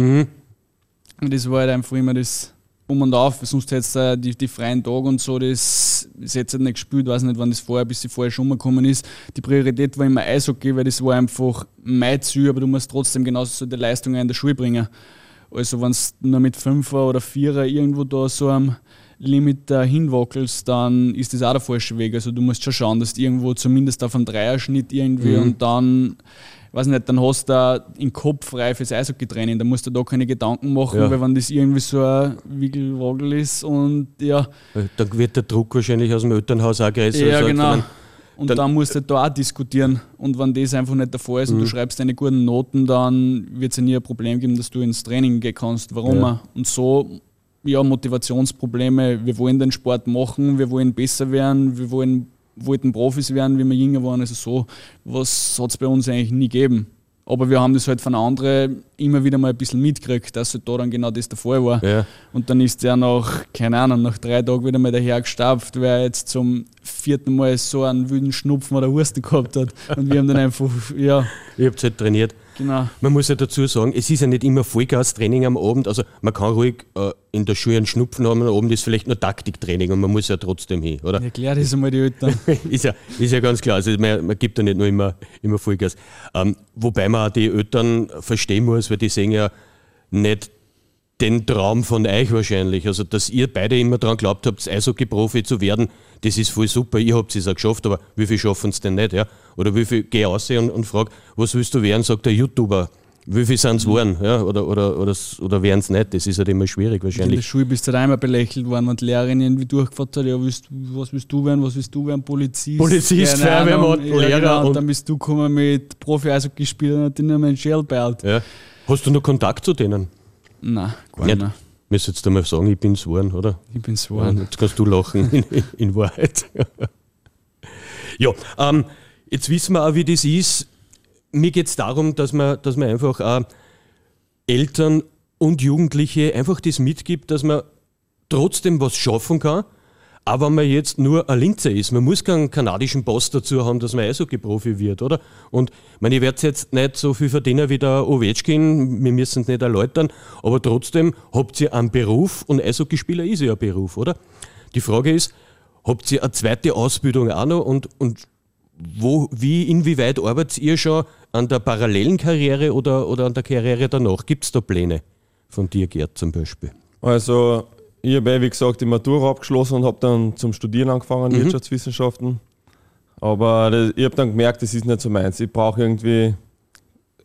S5: Und das war halt einfach immer das Um und Auf, sonst hättest du die, die freien Tage und so, das, das hättest du nicht gespielt, weiß nicht, wann das vorher, bis sie vorher schon mal gekommen ist. Die Priorität war immer Eishockey, weil das war einfach mein Ziel, aber du musst trotzdem genauso so die Leistungen in der Schule bringen. Also wenn du nur mit Fünfer oder Vierer irgendwo da so am Limit äh, hinwackelst, dann ist das auch der falsche Weg. Also du musst schon schauen, dass du irgendwo zumindest auf einem Dreierschnitt irgendwie und dann, weiß nicht, dann hast du da den Kopf frei fürs Eishockey-Training. Da musst du da keine Gedanken machen,
S1: Ja.
S5: weil wenn das irgendwie so ein Wiggelwagel ist und ja,
S1: Äh, Da wird der Druck wahrscheinlich aus dem Elternhaus auch größer.
S5: ja, genau.
S1: dann-
S5: Und
S1: dann-
S5: dann, musst du da auch diskutieren. Und wenn das einfach nicht der Fall ist und du schreibst deine guten Noten, dann wird es ja nie ein Problem geben, dass du ins Training gehen kannst. Warum?
S1: Ja.
S5: Und so, ja, Motivationsprobleme. Wir wollen den Sport machen, wir wollen besser werden, wir wollen, wollten Profis werden, wie wir jünger waren. Also so, was hat es bei uns eigentlich nie gegeben. Aber wir haben das halt von anderen immer wieder mal ein bisschen mitgekriegt, dass halt da dann genau das der Fall war.
S1: Ja.
S5: Und dann ist der nach, keine Ahnung, nach drei Tagen wieder mal daher gestapft, weil er jetzt zum vierten Mal so einen wilden Schnupfen oder Husten gehabt hat. Und wir haben dann einfach, ja,
S1: Ihr habt halt trainiert.
S5: Genau.
S1: Man muss ja dazu sagen, es ist ja nicht immer Vollgas-Training am Abend. Also man kann ruhig äh, in der Schule einen Schnupfen haben, am Abend ist vielleicht nur Taktiktraining und man muss ja trotzdem hin, oder?
S5: Erklär das einmal die Eltern.
S1: ist, ja, ist ja ganz klar. Also man, man gibt ja nicht nur immer, immer Vollgas. Ähm, wobei man auch die Eltern verstehen muss, weil die sehen ja nicht den Traum von euch wahrscheinlich. Also, dass ihr beide immer daran glaubt habt, Eishockey-Profi zu werden, das ist voll super. Ihr habt es auch geschafft, aber wie viel schaffen es denn nicht? Ja? Oder wie viel, geh raus und, und frag, was willst du werden, sagt der YouTuber. Wie viel sind es geworden? Ja? Oder, oder, oder, oder werden es nicht? Das ist halt immer schwierig
S5: In der
S1: wahrscheinlich.
S5: Schule bist du halt einmal belächelt worden, wenn die Lehrerin irgendwie durchgefragt hat, ja, willst, was willst du werden, was willst du werden, Polizist?
S1: Polizist. Feuerwehrmann,
S5: ja,
S1: Lehrer
S5: genau.
S1: und-
S5: und dann bist du gekommen mit Profi-Eishockey-Spielern und nur mein Shell beilt.
S1: Ja. Hast du noch Kontakt zu denen?
S5: Nein, gar
S1: Nicht.
S5: nicht.
S1: Müsst jetzt einmal sagen, ich bin's geworden, oder?
S5: Ich bin so
S1: Ja, jetzt kannst du lachen, in, in Wahrheit. ja, ähm, jetzt wissen wir auch, wie das ist. Mir geht es darum, dass man, dass man einfach auch Eltern und Jugendliche einfach das mitgibt, dass man trotzdem was schaffen kann, aber wenn man jetzt nur ein Linzer ist. Man muss keinen kanadischen Pass dazu haben, dass man Eishockey-Profi wird, oder? Und ich meine, ich werde jetzt nicht so viel verdienen wie der Ovechkin, wir müssen es nicht erläutern, aber trotzdem habt ihr einen Beruf und Eishockeyspieler ist ja ein Beruf, oder? Die Frage ist, habt ihr eine zweite Ausbildung auch noch und, und wo, wie, inwieweit arbeitet ihr schon an der parallelen Karriere oder, oder an der Karriere danach? Gibt es da Pläne von dir, Gerd, zum Beispiel?
S2: Also, ich habe, eh, wie gesagt, die Matura abgeschlossen und habe dann zum Studieren angefangen, Wirtschaftswissenschaften. Aber das, ich habe dann gemerkt, das ist nicht so meins. Ich brauche irgendwie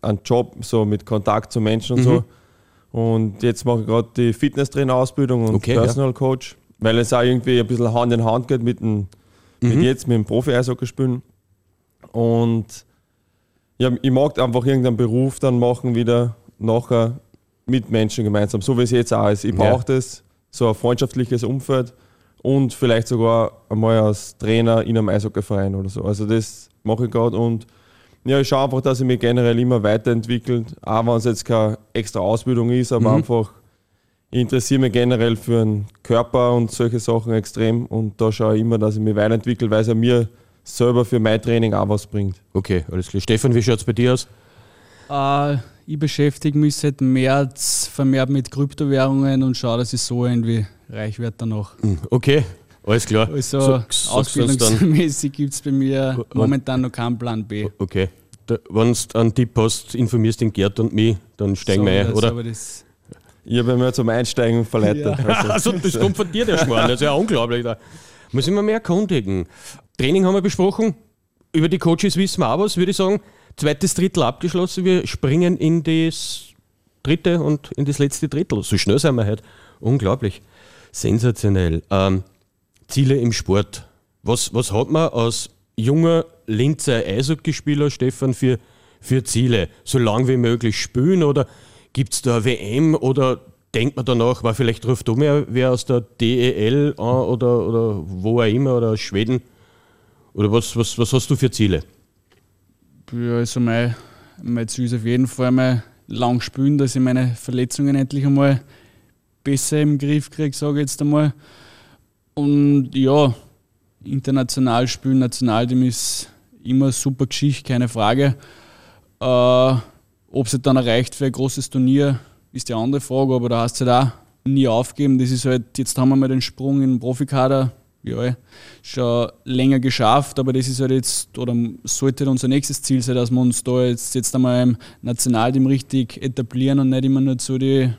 S2: einen Job so mit Kontakt zu Menschen und so. Und jetzt mache ich gerade die Fitnesstrainer-Ausbildung und
S1: Okay, ja.
S2: Personal Coach, weil es auch irgendwie ein bisschen Hand in Hand geht mit, dem, mit jetzt, mit dem Profi-Eishockey spielen. Und ja, ich mag einfach irgendeinen Beruf dann machen, wieder nachher mit Menschen gemeinsam, so wie es jetzt auch ist. Ich
S1: Ja.
S2: brauche das, so ein freundschaftliches Umfeld und vielleicht sogar einmal als Trainer in einem Eishockeyverein oder so. Also das mache ich gerade und ja, ich schaue einfach, dass ich mich generell immer weiterentwickelt, auch wenn es jetzt keine extra Ausbildung ist, aber einfach, ich interessiere mich generell für den Körper und solche Sachen extrem und da schaue ich immer, dass ich mich weiterentwickle, weil es ja mir selber für mein Training auch was bringt.
S1: Okay, alles klar. Stefan, wie schaut es bei dir aus?
S5: Äh, ich beschäftige mich seit März vermehrt mit Kryptowährungen und schaue, dass ich so irgendwie reich werde danach.
S1: Okay, alles klar.
S5: Also
S1: So,
S5: ausbildungsmäßig gibt es bei mir momentan noch keinen Plan B.
S1: Okay. Wenn du einen Tipp hast, informierst den Gerd und mich, dann steigen wir ein, oder?
S5: Aber das,
S2: Ich habe mich zum Einsteigen verleitet. Also,
S1: Also, das kommt von dir, der Schmarrn. Das ist ja unglaublich. Da muss ich mir mehr erkundigen. Training haben wir besprochen. Über die Coaches wissen wir auch was, würde ich sagen. Zweites Drittel abgeschlossen. Wir springen in das dritte und in das letzte Drittel. So schnell sind wir heute. Unglaublich. Sensationell. Ähm, Ziele im Sport. Was, was hat man als junger Linzer Eishockeyspieler, Stefan, für, für Ziele? So lang wie möglich spielen oder gibt es da eine WM oder denkt man danach, war vielleicht ruft mehr wer aus der DEL an oder, oder wo auch immer oder aus Schweden? Oder was, was, was hast du für Ziele?
S5: Ja, also mein, mein Ziel ist auf jeden Fall mal lang spielen, dass ich meine Verletzungen endlich einmal besser im Griff kriege, sage ich jetzt einmal. Und ja, international spielen, Nationalteam ist immer eine super Geschichte, keine Frage. Äh, Ob es halt dann erreicht für ein großes Turnier, ist die andere Frage, aber da hast du halt auch nie aufgeben. Das ist halt, jetzt haben wir mal den Sprung in den Profikader, ja, schon länger geschafft, aber das ist halt jetzt, oder sollte unser nächstes Ziel sein, dass wir uns da jetzt, jetzt einmal im Nationalteam richtig etablieren und nicht immer nur zu die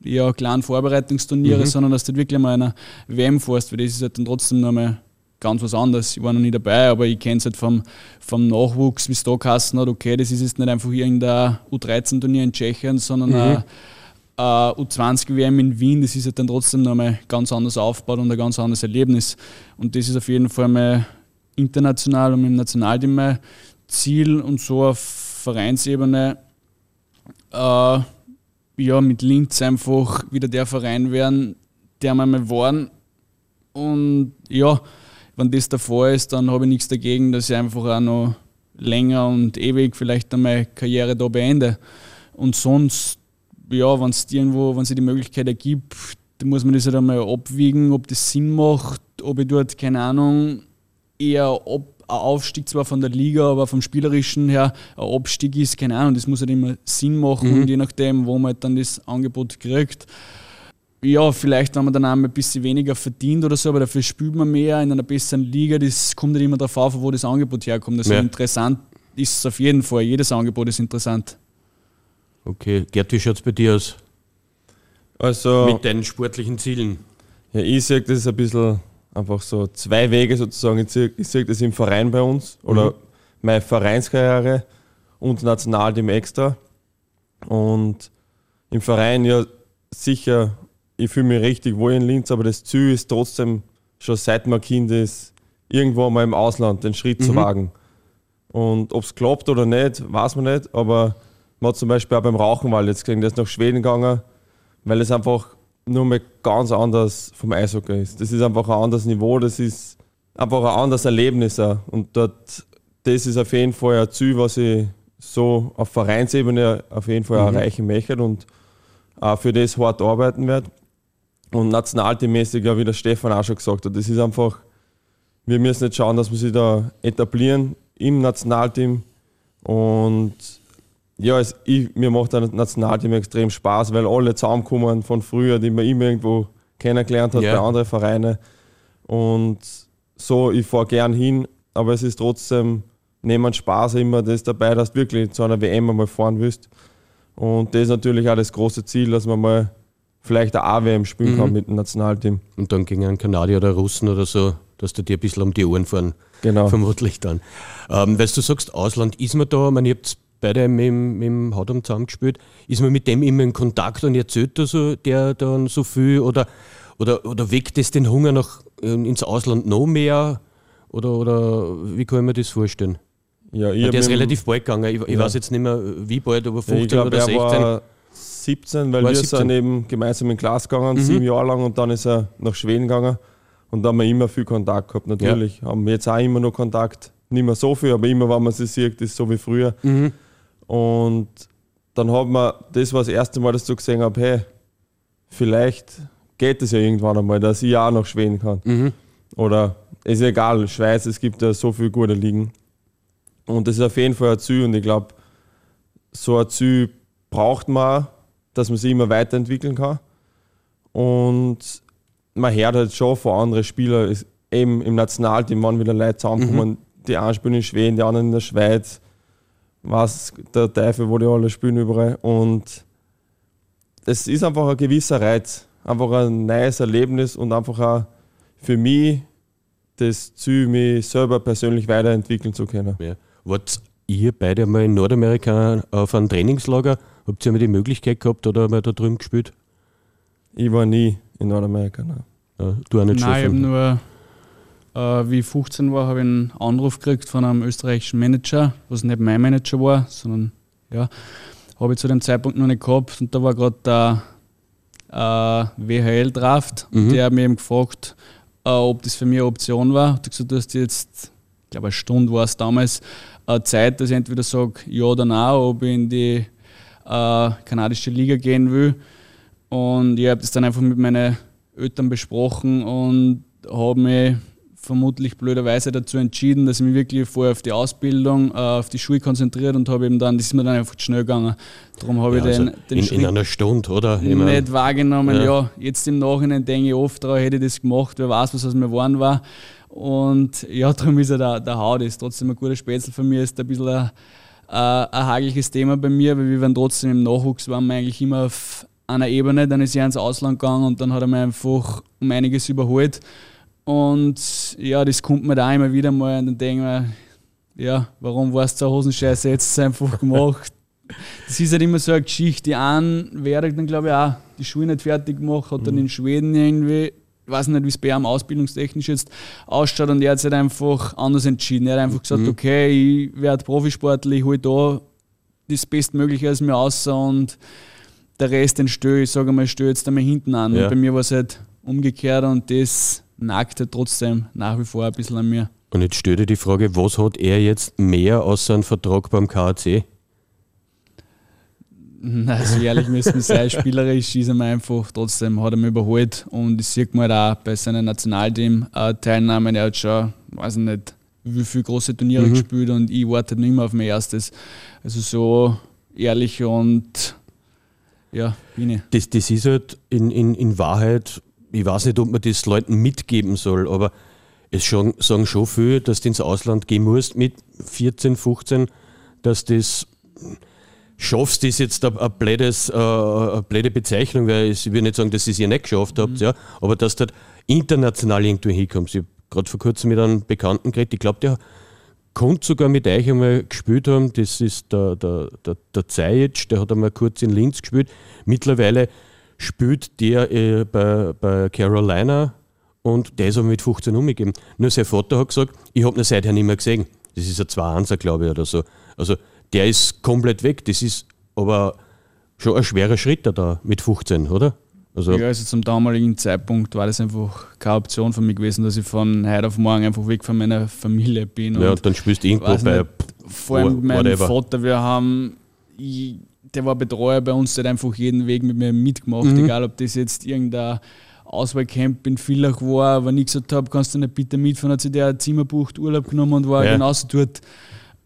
S5: ja, kleinen Vorbereitungsturniere, sondern dass du halt wirklich mal einer WM fährst, weil das ist halt dann trotzdem nochmal ganz was anderes. Ich war noch nie dabei, aber ich kenne es halt vom, vom Nachwuchs, wie es da geheißen hat, okay, das ist jetzt nicht einfach irgendein U13-Turnier in Tschechien, sondern ein, ein U20-WM in Wien, das ist halt dann trotzdem nochmal ganz anders aufgebaut und ein ganz anderes Erlebnis. Und das ist auf jeden Fall mal international und im Nationalteam mein Ziel und so auf Vereinsebene äh, ja, mit Linz einfach wieder der Verein werden, der wir mal waren. Und ja, wenn das Fall ist, dann habe ich nichts dagegen, dass ich einfach auch noch länger und ewig vielleicht meine Karriere da beende. Und sonst, ja, wenn es irgendwo, wenn es die Möglichkeit ergibt, dann muss man das halt einmal abwiegen, ob das Sinn macht, ob ich dort, keine Ahnung, eher ab, ein Aufstieg zwar von der Liga, aber vom Spielerischen her ein Abstieg ist, keine Ahnung, das muss halt immer Sinn machen und je nachdem, wo man halt dann das Angebot kriegt. Ja, vielleicht, wenn man dann einmal ein bisschen weniger verdient oder so, aber dafür spielt man mehr in einer besseren Liga. Das kommt nicht immer darauf auf, wo das Angebot herkommt. Also
S1: Ja.
S5: interessant ist es auf jeden Fall. Jedes Angebot ist interessant.
S1: Okay, Gerd, wie schaut es bei dir aus
S2: Also,
S1: mit deinen sportlichen Zielen?
S2: ja, ich sehe das ein bisschen einfach so zwei Wege sozusagen. Ich sehe ich sehe das im Verein bei uns oder meine Vereinskarriere und Nationalteam extra. Und im Verein ja sicher, ich fühle mich richtig wohl in Linz, aber das Ziel ist trotzdem schon seit man Kind ist, irgendwo mal im Ausland den Schritt zu wagen. Und ob es klappt oder nicht, weiß man nicht, aber man hat zum Beispiel auch beim Rauchenwald jetzt gesehen, der ist nach Schweden gegangen, weil es einfach nur mal ganz anders vom Eishockey ist. Das ist einfach ein anderes Niveau, das ist einfach ein anderes Erlebnis auch. Und dort, das ist auf jeden Fall ein Ziel, was ich so auf Vereinsebene auf jeden Fall mhm. erreichen möchte und auch für das hart arbeiten werde. Und nationalteammäßig, wie der Stefan auch schon gesagt hat, das ist einfach, wir müssen jetzt schauen, dass wir sich da etablieren im Nationalteam. Und ja, es, ich, mir macht das Nationalteam extrem Spaß, weil alle zusammenkommen von früher, die man immer irgendwo kennengelernt hat ja. bei anderen Vereinen. Und so, ich fahre gern hin, aber es ist trotzdem, neben Spaß immer das dabei, dass du wirklich zu einer WM einmal fahren willst. Und das ist natürlich auch das große Ziel, dass man mal vielleicht eine AWM spielen mhm. kann mit dem Nationalteam.
S1: Und dann gegen einen Kanadier oder Russen oder so, dass du dir ein bisschen um die Ohren fahren.
S2: Genau.
S1: Vermutlich dann. Ähm, weil du sagst, Ausland, ist man da, man, habt beide mit, mit dem Haudam zusammengespielt, ist man mit dem immer in Kontakt und erzählt da so, der dann so viel oder, oder, oder weckt es den Hunger noch ins Ausland noch mehr? Oder, oder wie kann ich mir das vorstellen?
S2: Ja,
S1: ich der ist relativ bald gegangen. Ich, ich ja. weiß jetzt nicht mehr, wie bald, aber 15 ich glaub, oder 16. Er war
S2: 17, weil wir 17. sind eben gemeinsam in Glas gegangen, mhm. sieben Jahre lang, und dann ist er nach Schweden gegangen. Und da haben wir immer viel Kontakt gehabt, natürlich. Ja. Haben wir jetzt auch immer noch Kontakt. Nicht mehr so viel, aber immer, wenn man sie sieht, ist so wie früher. Mhm. Und dann hat man, das war das erste Mal, dass ich gesehen habe, hey, vielleicht geht es ja irgendwann einmal, dass ich auch nach Schweden kann. Mhm. Oder ist egal, Schweiz, es gibt ja so viele gute Ligen. Und das ist auf jeden Fall ein Ziel und ich glaube, so ein Ziel braucht man, dass man sich immer weiterentwickeln kann. Und man hört halt schon von anderen Spielern, eben im Nationalteam, wann wieder Leute zusammenkommen. Mhm. Die einen spielen in Schweden, die anderen in der Schweiz. Was der Teufel, wo die alle spielen überall. Und es ist einfach ein gewisser Reiz. Einfach ein neues Erlebnis und einfach auch für mich das Ziel, mich selber persönlich weiterentwickeln zu können.
S1: Ja. Wart ihr beide mal in Nordamerika auf einem Trainingslager? Habt ihr mal die Möglichkeit gehabt oder mal da drüben gespielt?
S2: Ich war nie in Nordamerika. Nein.
S5: Ja, du auch nicht Nein, ich habe nur, wie ich 15 war, habe ich einen Anruf gekriegt von einem österreichischen Manager, was nicht mein Manager war, sondern ja, habe ich zu dem Zeitpunkt noch nicht gehabt. Und da war gerade der äh, WHL-Draft, mhm. der hat mich eben gefragt, äh, ob das für mich eine Option war. Ich gesagt, du hast jetzt, ich glaube, eine Stunde war es damals, äh, Zeit, dass ich entweder sage ja oder nein, ob ich in die äh, kanadische Liga gehen will. Und ich habe das dann einfach mit meinen Eltern besprochen und habe mich vermutlich blöderweise dazu entschieden, dass ich mich wirklich vorher auf die Ausbildung, äh, auf die Schule konzentriert und habe eben dann, das ist mir dann einfach zu schnell gegangen. Darum habe ja, ich den,
S1: also den in, Schritt in einer Stunde, oder?
S5: Ich nicht wahrgenommen. Ja. ja. jetzt im Nachhinein denke ich oft daran, hätte ich das gemacht, wer weiß, was aus mir geworden war. Und ja, darum ist er der, der Haut, ist trotzdem ein guter Spätzle von mir, ist ein bisschen ein, ein, ein hagliches Thema bei mir, weil wir waren trotzdem im Nachwuchs, waren wir eigentlich immer auf einer Ebene, dann ist er ins Ausland gegangen und dann hat er mir einfach um einiges überholt. Und ja, das kommt mir da immer wieder mal und dann denke ich mir, ja, warum war es zur Hosenscheiße jetzt einfach gemacht? Das ist halt immer so eine Geschichte. Die einen werden dann, glaube ich, auch die Schule nicht fertig gemacht, hat dann mhm. in Schweden irgendwie, ich weiß nicht, wie es bei ihm ausbildungstechnisch jetzt ausschaut, und er hat sich einfach anders entschieden. Er hat einfach gesagt, mhm. okay, ich werde Profisportler, ich hole da das Bestmögliche aus mir aus und der Rest den störe ich, sage mal, störe jetzt einmal hinten an. Ja. Und bei mir war es halt umgekehrt und das nagt er trotzdem nach wie vor ein bisschen an mir.
S1: Und jetzt stellt dir die Frage, was hat er jetzt mehr außer einem Vertrag beim KAC?
S5: Also ehrlich müssen wir sein, spielerisch ist er einfach trotzdem, hat er mich überholt und das sieht man halt auch bei seinen Nationalteam-Teilnahmen. Er hat schon, weiß ich nicht, wie viele große Turniere mhm. gespielt und ich warte noch immer auf mein erstes. Also so ehrlich und ja, bin ich.
S1: Das, das ist halt in, in, in Wahrheit ich weiß nicht, ob man das Leuten mitgeben soll, aber es schon, sagen schon viele, dass du ins Ausland gehen musst mit 14, 15, dass das schaffst, ist jetzt eine, blödes, äh, eine blöde Bezeichnung, weil ich will nicht sagen, dass ihr es nicht geschafft habt, mhm. ja, aber dass du halt international irgendwo hinkommst. Ich habe gerade vor kurzem mit einem Bekannten geredet, ich glaube, der konnte sogar mit euch einmal gespielt haben, das ist der, der, der, der Zajic, der hat einmal kurz in Linz gespielt. Mittlerweile spielt der äh, bei, bei Carolina und der ist aber mit 15 umgegeben. Nur sein Vater hat gesagt, ich habe ihn seither nicht mehr gesehen. Das ist ein 2-1er, glaube ich, oder so. Also der ist komplett weg. Das ist aber schon ein schwerer Schritt da mit 15, oder? Also,
S5: Ja, also zum damaligen Zeitpunkt war das einfach keine Option für mich gewesen, dass ich von heute auf morgen einfach weg von meiner Familie bin.
S1: ja,
S5: Und
S1: und dann spielst du irgendwo bei.
S5: nicht, vor allem mein. Vater, wir haben, der war Betreuer bei uns, der hat einfach jeden Weg mit mir mitgemacht,
S1: Mhm.
S5: egal ob das jetzt irgendein Auswahlcamp in Villach war, wenn ich gesagt habe, kannst du nicht bitte mitfahren, hat sich der ein Zimmer bucht, Urlaub genommen und war
S1: Ja.
S5: genauso dort.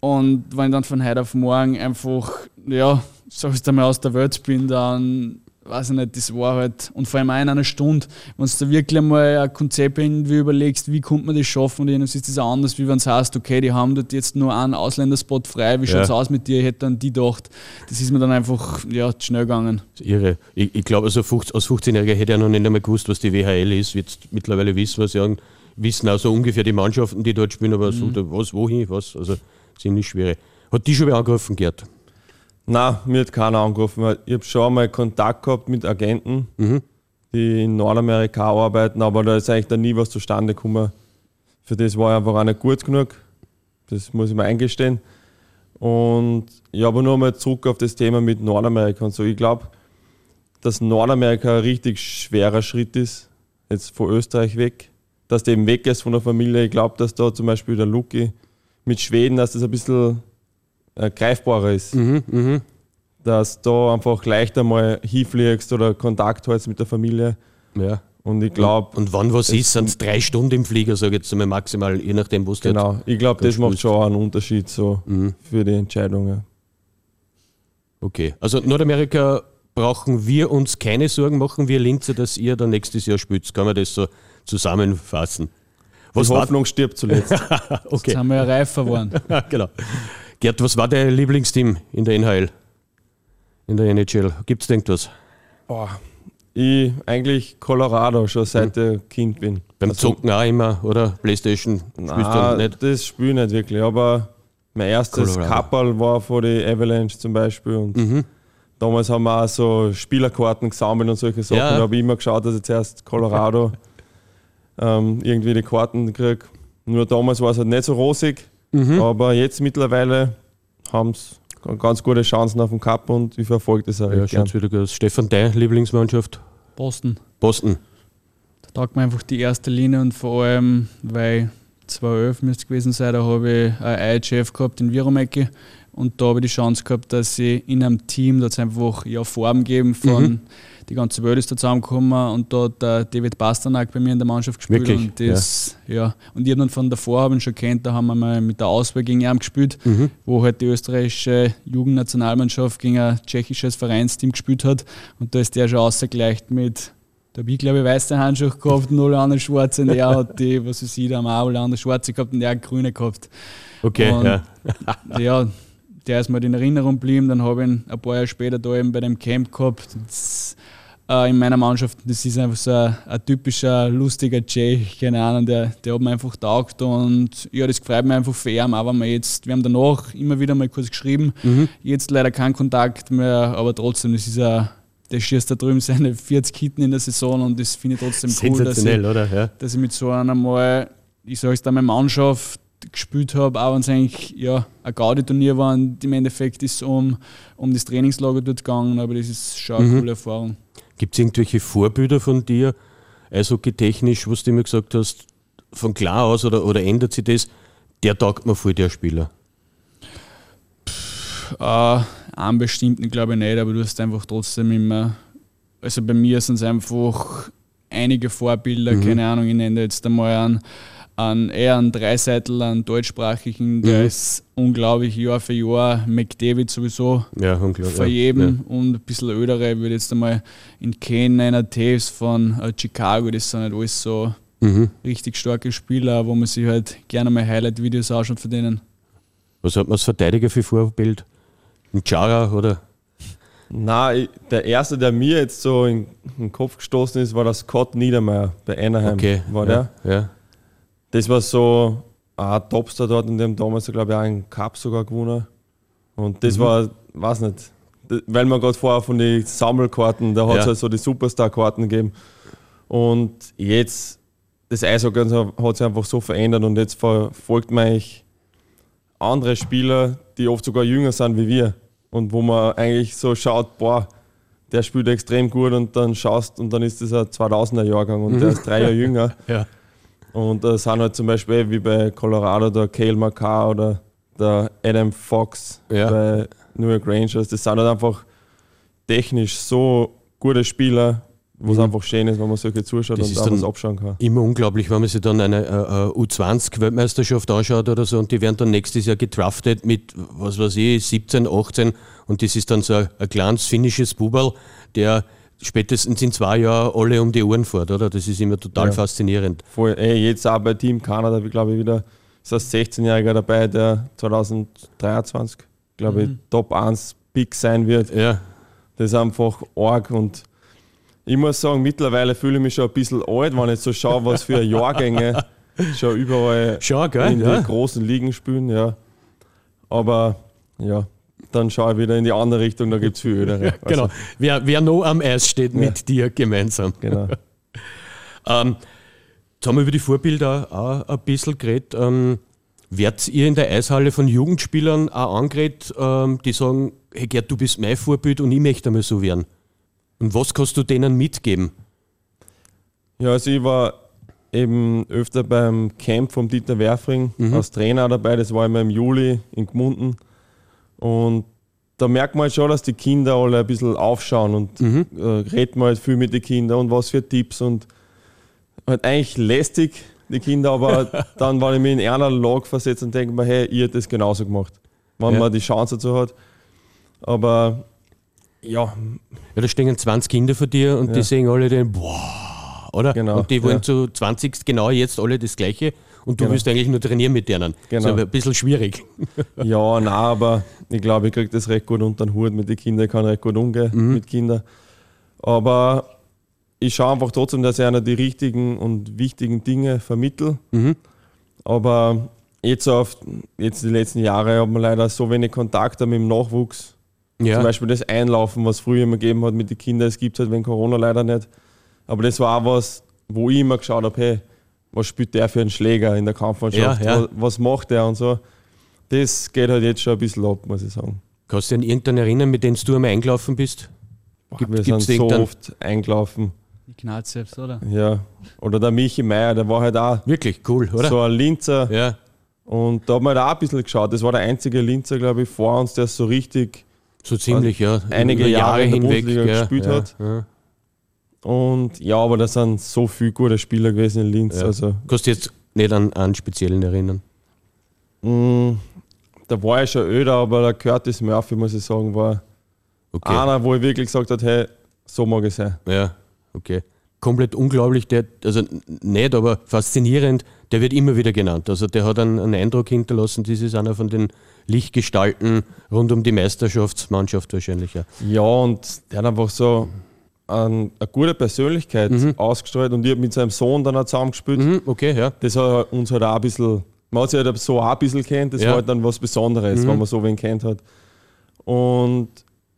S5: Und wenn ich dann von heute auf morgen einfach, ja, sagst du mal aus der Welt bin, dann weiß ich nicht, das war halt, und vor allem auch in einer Stunde, wenn du da wirklich mal ein Konzept irgendwie überlegst, wie kommt man das schaffen, und dann ist das auch anders, wie wenn es heißt, okay, die haben dort jetzt nur einen Ausländerspot frei, wie schaut es aus mit dir? Ich hätte dann die gedacht, das ist mir dann einfach, ja, schnell gegangen.
S1: Irre. Ich, ich glaube, also 15, als 15-Jähriger hätte ich ja noch nicht einmal gewusst, was die WHL ist. Jetzt mittlerweile wissen wir und Wissen auch so ungefähr die Mannschaften, die dort spielen, aber so,
S5: Mhm.
S1: da- was, wohin, was. Also ziemlich schwierig. Hat die schon wer angerufen, Gerd?
S2: Nein, mir hat keiner angerufen. weil Ich habe schon einmal Kontakt gehabt mit Agenten, die in Nordamerika arbeiten, aber da ist eigentlich dann nie was zustande gekommen. Für das war ich einfach auch nicht gut genug. Das muss ich mir eingestehen. Und ja, aber nur mal zurück auf das Thema mit Nordamerika und so. Ich glaube, dass Nordamerika ein richtig schwerer Schritt ist, jetzt von Österreich weg. Dass der eben weg ist von der Familie. Ich glaube, dass da zum Beispiel der Luki mit Schweden, dass das ein bisschen äh, greifbarer ist dass du einfach leichter mal hinfliegst oder Kontakt hältst mit der Familie.
S1: Ja.
S2: Und ich glaube,
S1: Und wann was ist, sind es drei Stunden im Flieger, sage ich jetzt einmal maximal, je nachdem, wo es
S2: genau, ich glaube, das macht schon einen Unterschied so für die Entscheidungen.
S1: Okay. Also Nordamerika brauchen wir uns keine Sorgen machen, wir Linzer, dass ihr dann nächstes Jahr spielt. Kann man das so zusammenfassen? Was
S2: Die
S1: war,
S2: Hoffnung stirbt zuletzt.
S5: Jetzt
S1: okay.
S5: sind wir ja reifer geworden.
S1: genau. Gerd, was war dein Lieblingsteam in der NHL? In der NHL? Gibt es irgendwas?
S2: Boah, ich eigentlich Colorado schon seit ich Kind bin.
S1: Beim
S2: Also,
S1: Zocken auch immer, oder? Playstation spielst du nicht?
S2: das spiele ich nicht wirklich, aber mein erstes. Kapperl war vor die Avalanche zum Beispiel und
S1: Mhm.
S2: damals haben wir auch so Spielerkarten gesammelt und solche Sachen.
S1: Ja.
S2: Da habe ich immer geschaut, dass ich zuerst Colorado ähm, irgendwie die Karten kriege. Nur damals war es halt nicht so rosig,
S1: Mhm.
S2: aber jetzt mittlerweile haben sie ganz gute Chancen auf den Cup und ich verfolge das auch
S1: Ja,
S2: gern.
S1: schaut wieder gut aus. Stefan, deine Lieblingsmannschaft?
S5: Boston.
S1: Boston.
S5: Da taugt mir einfach die erste Linie und vor allem, weil 2011 müsste es gewesen sein, da habe ich ein IHF gehabt in Viromecke und da habe ich die Chance gehabt, dass ich in einem Team, da einfach ja, Form geben von die ganze Welt ist da zusammengekommen und da hat der David Bastanak bei mir in der Mannschaft gespielt
S1: Wirklich?
S5: und das, ja. Und ich habe von davor habe ich ihn schon kennt, da haben wir mal mit der Auswahl gegen ihn gespielt,
S1: Mhm.
S5: wo halt die österreichische Jugendnationalmannschaft gegen ein tschechisches Vereinsteam gespielt hat und da ist der schon ausgegleicht mit da habe ich, glaube ich, weiße Handschuhe gehabt und alle anderen schwarze. Und er hat die, was ich, da haben auch alle anderen schwarze gehabt und er hat grüne gehabt.
S1: Okay,
S5: Und-
S1: ja.
S5: Ja, der ist mir in Erinnerung geblieben. Dann habe ich ihn ein paar Jahre später da eben bei dem Camp gehabt. Das, äh, in meiner Mannschaft, das ist einfach so ein, ein typischer, lustiger Jay, keine Ahnung, der, der hat mir einfach taugt und ja, das freut mich einfach für ihn, wenn wir jetzt, wir haben danach immer wieder mal kurz geschrieben, jetzt leider kein Kontakt mehr, aber trotzdem, das ist ein, der schießt da drüben seine 40 Hitten in der Saison und das finde ich trotzdem cool, dass ich,
S1: oder? Ja.
S5: dass ich mit so einer mal, ich sage es da, meine Mannschaft gespielt habe, auch wenn es eigentlich ja, ein Gaudi-Turnier war und im Endeffekt ist es um, um das Trainingslager dort gegangen, aber das ist schon eine coole Erfahrung.
S1: Gibt es irgendwelche Vorbilder von dir, eishockey-technisch, was du immer gesagt hast, von klar aus oder, oder ändert sich das? Der taugt mir voll, der Spieler.
S5: Äh, einen bestimmten glaube ich nicht, aber du hast einfach trotzdem immer, also bei mir sind es einfach einige Vorbilder, keine Ahnung, ich nenne jetzt einmal einen, einen eher einen Dreiseitel, einen deutschsprachigen, der ist unglaublich Jahr für Jahr, McDavid sowieso,
S1: Ja, unglaublich.
S5: für
S1: ja.
S5: jeden und ein bisschen ödere würde jetzt einmal in Kane einer Taves von äh, Chicago, das sind halt alles so
S1: Ja. Mhm.
S5: richtig starke Spieler, wo man sich halt gerne mal Highlight-Videos anschaut von denen.
S1: Was hat man als Verteidiger für Vorbild? Ein Jara oder?
S2: Nein, der erste, der mir jetzt so in, in den Kopf gestoßen ist, war der Scott Niedermeyer bei Anaheim.
S1: Okay.
S2: War
S1: ja,
S2: der?
S1: Ja.
S2: Das war so ein Topstar dort und dem damals, glaube ich, auch einen Cup sogar gewonnen. Und
S1: Mhm.
S2: das war, weiß nicht, weil man gerade vorher von den Sammelkarten, da hat es
S1: Ja.
S2: halt so die Superstar-Karten gegeben. Und jetzt, das Eishockey hat sich einfach so verändert und jetzt verfolgt man eigentlich andere Spieler, die oft sogar jünger sind wie wir. Und wo man eigentlich so schaut, boah, der spielt extrem gut und dann schaust und dann ist das ein 2000er Jahrgang und der ist drei Jahre jünger.
S1: Ja.
S2: Und da sind halt zum Beispiel wie bei Colorado der Cale Makar oder der Adam Fox
S1: Ja.
S2: bei New York Rangers. Das sind halt einfach technisch so gute Spieler, wo es einfach schön ist, wenn man solche zuschaut
S1: Das
S2: und
S1: dann-
S2: was abschauen kann.
S1: Immer unglaublich, wenn man sich dann eine äh, äh, U20-Weltmeisterschaft anschaut oder so und die werden dann nächstes Jahr gedraftet mit, was weiß ich, 17, 18 und das ist dann so ein, ein kleines finnisches Buberl, der spätestens in zwei Jahren alle um die Ohren fährt, oder? Das ist immer total
S2: Ja.
S1: faszinierend.
S2: Voll, ey, jetzt auch bei Team Kanada, glaube ich, wieder ist ein 16-Jähriger dabei, der 2023, glaube ich, Top 1 Pick sein wird.
S1: Ja,
S2: Das ist einfach arg und ich muss sagen, mittlerweile fühle ich mich schon ein bisschen alt, wenn ich so schaue, was für Jahrgänge schon überall
S1: gell?
S2: in
S1: Ja.
S2: die großen Ligen spielen. Ja. Aber ja, dann schaue ich wieder in die andere Richtung, da gibt es viel ödere. Also,
S1: Genau. Wer, wer noch am Eis steht mit dir gemeinsam.
S2: genau.
S1: Ähm, jetzt haben wir über die Vorbilder auch ein bisschen geredet. Ähm, werdet ihr in der Eishalle von Jugendspielern auch angeredet, ähm, die sagen, hey Gerd, du bist mein Vorbild und ich möchte einmal so werden? Und was kannst du denen mitgeben?
S2: Ja, also ich war eben öfter beim Camp vom Dieter Werfring als Trainer dabei. Das war immer im Juli in Gmunden. Und da merkt man halt schon, dass die Kinder alle ein bisschen aufschauen und äh, redet man halt viel mit den Kindern und was für Tipps und halt eigentlich lästig, die Kinder, aber dann, wenn ich mich in einer Lage versetze und denke mir, hey, ihr hättet das genauso gemacht, wenn
S1: Ja.
S2: man die Chance dazu hat. Aber ja,
S1: Ja, da stehen 20 Kinder vor dir und die
S2: Ja.
S1: sehen alle den, boah, oder?
S2: Genau,
S1: und die wollen
S2: ja.
S1: zu 20 genau jetzt alle das Gleiche und du
S2: Genau.
S1: willst eigentlich nur trainieren mit denen.
S2: Genau.
S1: Das ist ein bisschen schwierig.
S2: Ja, nein, aber ich glaube, ich kriege das recht gut unter den Hut mit den Kindern. Ich kann recht gut umgehen mit Kindern. Aber ich schaue einfach trotzdem, dass ich einer die richtigen und wichtigen Dinge vermittle. Aber jetzt, auf, jetzt die letzten Jahre hat man leider so wenig Kontakt mit dem Nachwuchs.
S1: Ja.
S2: Zum Beispiel das Einlaufen, was früher immer gegeben hat mit den Kindern, es gibt halt wegen Corona leider nicht. Aber das war auch was, wo ich immer geschaut habe, hey, was spielt der für einen Schläger in der Kampfmannschaft?
S1: Ja, ja.
S2: Was, macht der und so. Das geht halt jetzt schon ein bisschen ab, muss ich sagen.
S1: Kannst du dich an irgendeinen erinnern, mit dem du einmal eingelaufen bist? Gibt-
S2: Wir sind so oft eingelaufen.
S5: Die knallt selbst, oder?
S2: Ja. Oder der Michi Meier, der war halt auch
S1: Wirklich cool, oder?
S2: so ein Linzer.
S1: Ja.
S2: Und da haben wir halt auch ein bisschen geschaut. Das war der einzige Linzer, glaube ich, vor uns, der so richtig
S1: So ziemlich, ja.
S2: einige Jahre in der
S1: hinweg
S2: Bundesliga
S1: ja,
S2: gespielt
S1: ja,
S2: hat.
S1: Ja.
S2: Und ja, aber da sind so viele gute Spieler gewesen in Linz.
S1: Ja.
S2: Also
S1: Kannst du jetzt nicht an einen speziellen erinnern?
S2: mh, da war ich schon öder, aber der Curtis Murphy, muss ich sagen, war
S1: Okay.
S2: einer, wo ich wirklich gesagt habe, hey, so mag ich sein.
S1: Ja, okay. Komplett unglaublich, der, also nicht, aber faszinierend, der wird immer wieder genannt. Also der hat einen, einen Eindruck hinterlassen, das ist einer von den Lichtgestalten rund um die Meisterschaftsmannschaft wahrscheinlich. Ja.
S2: Ja, und der hat einfach so ein, eine gute Persönlichkeit ausgestrahlt und ich habe mit seinem Sohn dann auch zusammengespielt.
S1: Mhm, okay, ja.
S2: Das hat uns halt auch ein bisschen, man hat sich halt so auch ein bisschen kennt, das
S1: Ja.
S2: war halt dann was Besonderes, wenn man so wen kennt hat. Und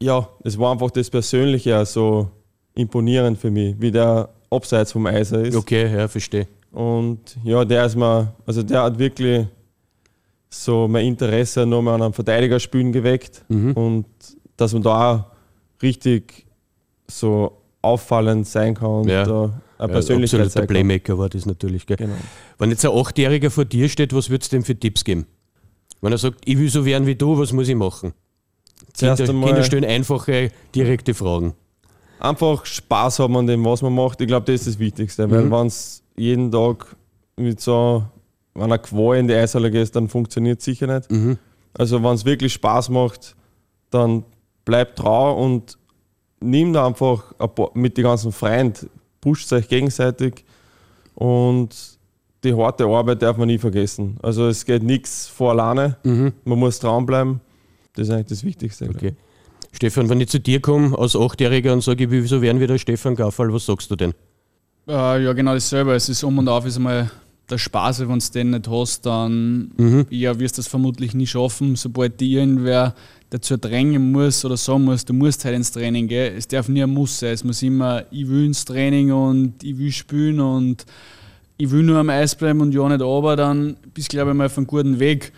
S2: ja, es war einfach das Persönliche auch so imponierend für mich, wie der abseits vom Eiser ist.
S1: Okay, ja, verstehe.
S2: Und ja, der ist mal, also der hat wirklich so mein Interesse nochmal an einem Verteidigerspielen geweckt und dass man da auch richtig so auffallend sein kann und
S1: Ja.
S2: da eine
S1: Ja,
S2: Persönlichkeit
S1: absoluter
S2: kann.
S1: Playmaker war das natürlich. Gell?
S2: Genau.
S1: Wenn jetzt ein Achtjähriger vor dir steht, was würdest du dem für Tipps geben? Wenn er sagt, ich will so werden wie du, was muss ich machen?
S2: Zuerst
S1: Kinder,
S2: einmal-
S1: Kinder stellen einfache, direkte Fragen.
S2: Einfach Spaß haben an dem, was man macht. Ich glaube, das ist das Wichtigste, weil wenn es jeden Tag mit so einer Qual in die Eishalle gehst, dann funktioniert es sicher nicht. Also wenn es wirklich Spaß macht, dann bleib trau und nimm da einfach ein paar, mit den ganzen Freunden, pusht euch gegenseitig und die harte Arbeit darf man nie vergessen. Also es geht nichts vor alleine, man muss dranbleiben. Das ist eigentlich das Wichtigste.
S1: Okay. Stefan, wenn ich zu dir komme als Achtjähriger und sage, ich will so werden wie der Stefan Gaffal, was sagst du denn?
S5: Äh, ja, genau dasselbe. Es ist um und auf ist einmal der Spaß, wenn du den nicht hast, dann ja, wirst du das vermutlich nie schaffen. Sobald dir irgendwer dazu drängen muss oder sagen muss, du musst halt ins Training gehen, es darf nie ein Muss sein. Es muss immer, ich will ins Training und ich will spielen und ich will nur am Eis bleiben und ja nicht aber, dann bist du, glaube ich, mal auf einem guten Weg.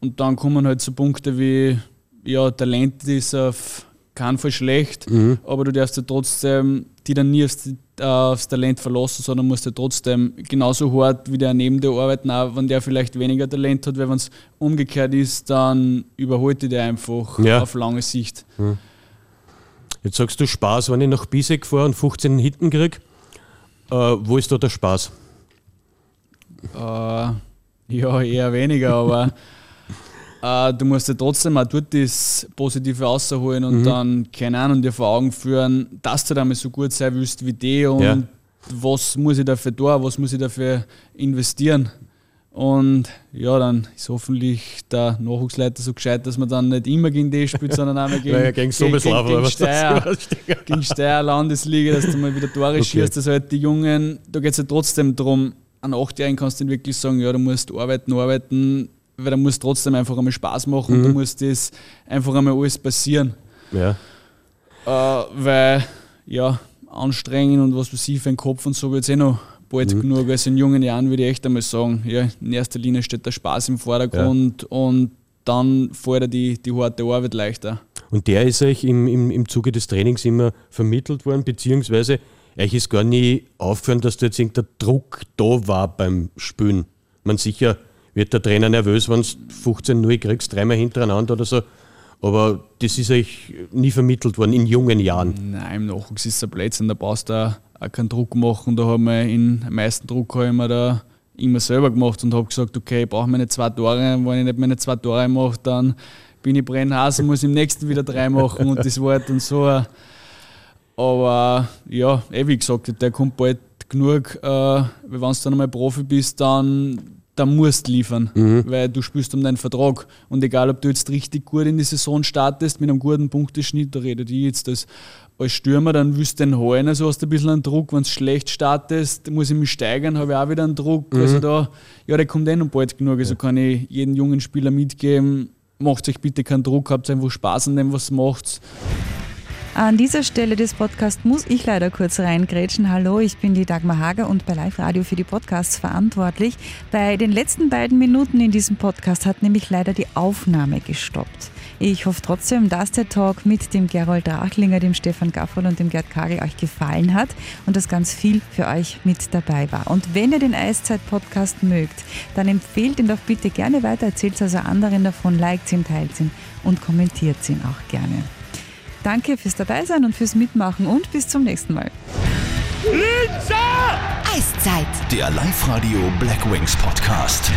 S5: Und dann kommen halt so Punkte wie, ja, Talent ist auf keinen Fall schlecht, aber du darfst ja trotzdem die dann nie aufs, aufs Talent verlassen, sondern musst ja trotzdem genauso hart wie der neben dir arbeiten, auch wenn der vielleicht weniger Talent hat, weil wenn es umgekehrt ist, dann überholt die der einfach
S1: Ja.
S5: auf lange Sicht.
S1: Jetzt sagst du Spaß, wenn ich nach Bisek fahre und 15 Hitten krieg. Äh, wo ist da der Spaß?
S5: Äh, ja, eher weniger, aber äh, du musst ja trotzdem auch dort das Positive rausholen und dann, keine Ahnung, dir vor Augen führen, dass du damit so gut sein willst wie die und
S1: Ja.
S5: was muss ich dafür tun, was muss ich dafür investieren. Und ja, dann ist hoffentlich der Nachwuchsleiter so gescheit, dass man dann nicht immer gegen die spielt, sondern auch mal gegen,
S1: Naja, gegen Sobeslav,
S5: gegen, gegen,
S1: das
S5: Steyr, gegen Steyr Landesliga, dass du mal wieder Tore schießt. Also halt die Jungen, da geht es ja trotzdem darum, an Achtjährigen kannst du nicht wirklich sagen, ja, du musst arbeiten, arbeiten, weil da muss trotzdem einfach einmal Spaß machen und da muss das einfach einmal alles passieren.
S1: Ja.
S5: Äh, weil, ja, anstrengen und was weiß ich für den Kopf und so wird es eh noch bald genug. Also in jungen Jahren würde ich echt einmal sagen, ja, in erster Linie steht der Spaß im Vordergrund und dann fällt die, die harte Arbeit leichter.
S1: Und der ist euch im, im, im Zuge des Trainings immer vermittelt worden, beziehungsweise euch ist gar nie aufgefallen, dass da jetzt irgendein Druck da war beim Spielen. Man sicher wird der Trainer nervös, wenn du 15-0 kriegst, dreimal hintereinander oder so. Aber das ist euch nie vermittelt worden in jungen Jahren.
S5: Nein, im Nachwuchs ist es ein Blödsinn, da brauchst du auch, keinen Druck machen. Da haben wir in meisten Druck habe da immer selber gemacht und habe gesagt, okay, ich brauche meine zwei Tore. Wenn ich nicht meine zwei Tore mache, dann bin ich brennhaß und muss im nächsten wieder drei machen und das war halt dann so. Aber ja, eh wie gesagt, der kommt bald genug, äh, wenn du dann einmal Profi bist, dann, dann musst du liefern, weil du spielst um deinen Vertrag. Und egal, ob du jetzt richtig gut in die Saison startest, mit einem guten Punkteschnitt, da redet ich jetzt als, als Stürmer, dann willst du den holen, also hast du ein bisschen einen Druck. Wenn du schlecht startest, muss ich mich steigern, habe ich auch wieder einen Druck. Also da, ja, der kommt eh noch bald genug. Also kann ich jedem jungen Spieler mitgeben, macht euch bitte keinen Druck, habt einfach Spaß an dem, was macht.
S6: An dieser Stelle des Podcasts muss ich leider kurz reingrätschen. Hallo, ich bin die Dagmar Hager und bei Live Radio für die Podcasts verantwortlich. Bei den letzten beiden Minuten in diesem Podcast hat nämlich leider die Aufnahme gestoppt. Ich hoffe trotzdem, dass der Talk mit dem Gerold Drachlinger, dem Stefan Gaffel und dem Gerd Kagel euch gefallen hat und dass ganz viel für euch mit dabei war. Und wenn ihr den Eiszeit-Podcast mögt, dann empfehlt ihn doch bitte gerne weiter, erzählt also anderen davon, liked ihn, teilt ihn und kommentiert ihn auch gerne. Danke fürs Dabeisein und fürs Mitmachen und bis zum nächsten Mal.
S3: Eiszeit.
S4: Der Live-Radio Black Wings Podcast.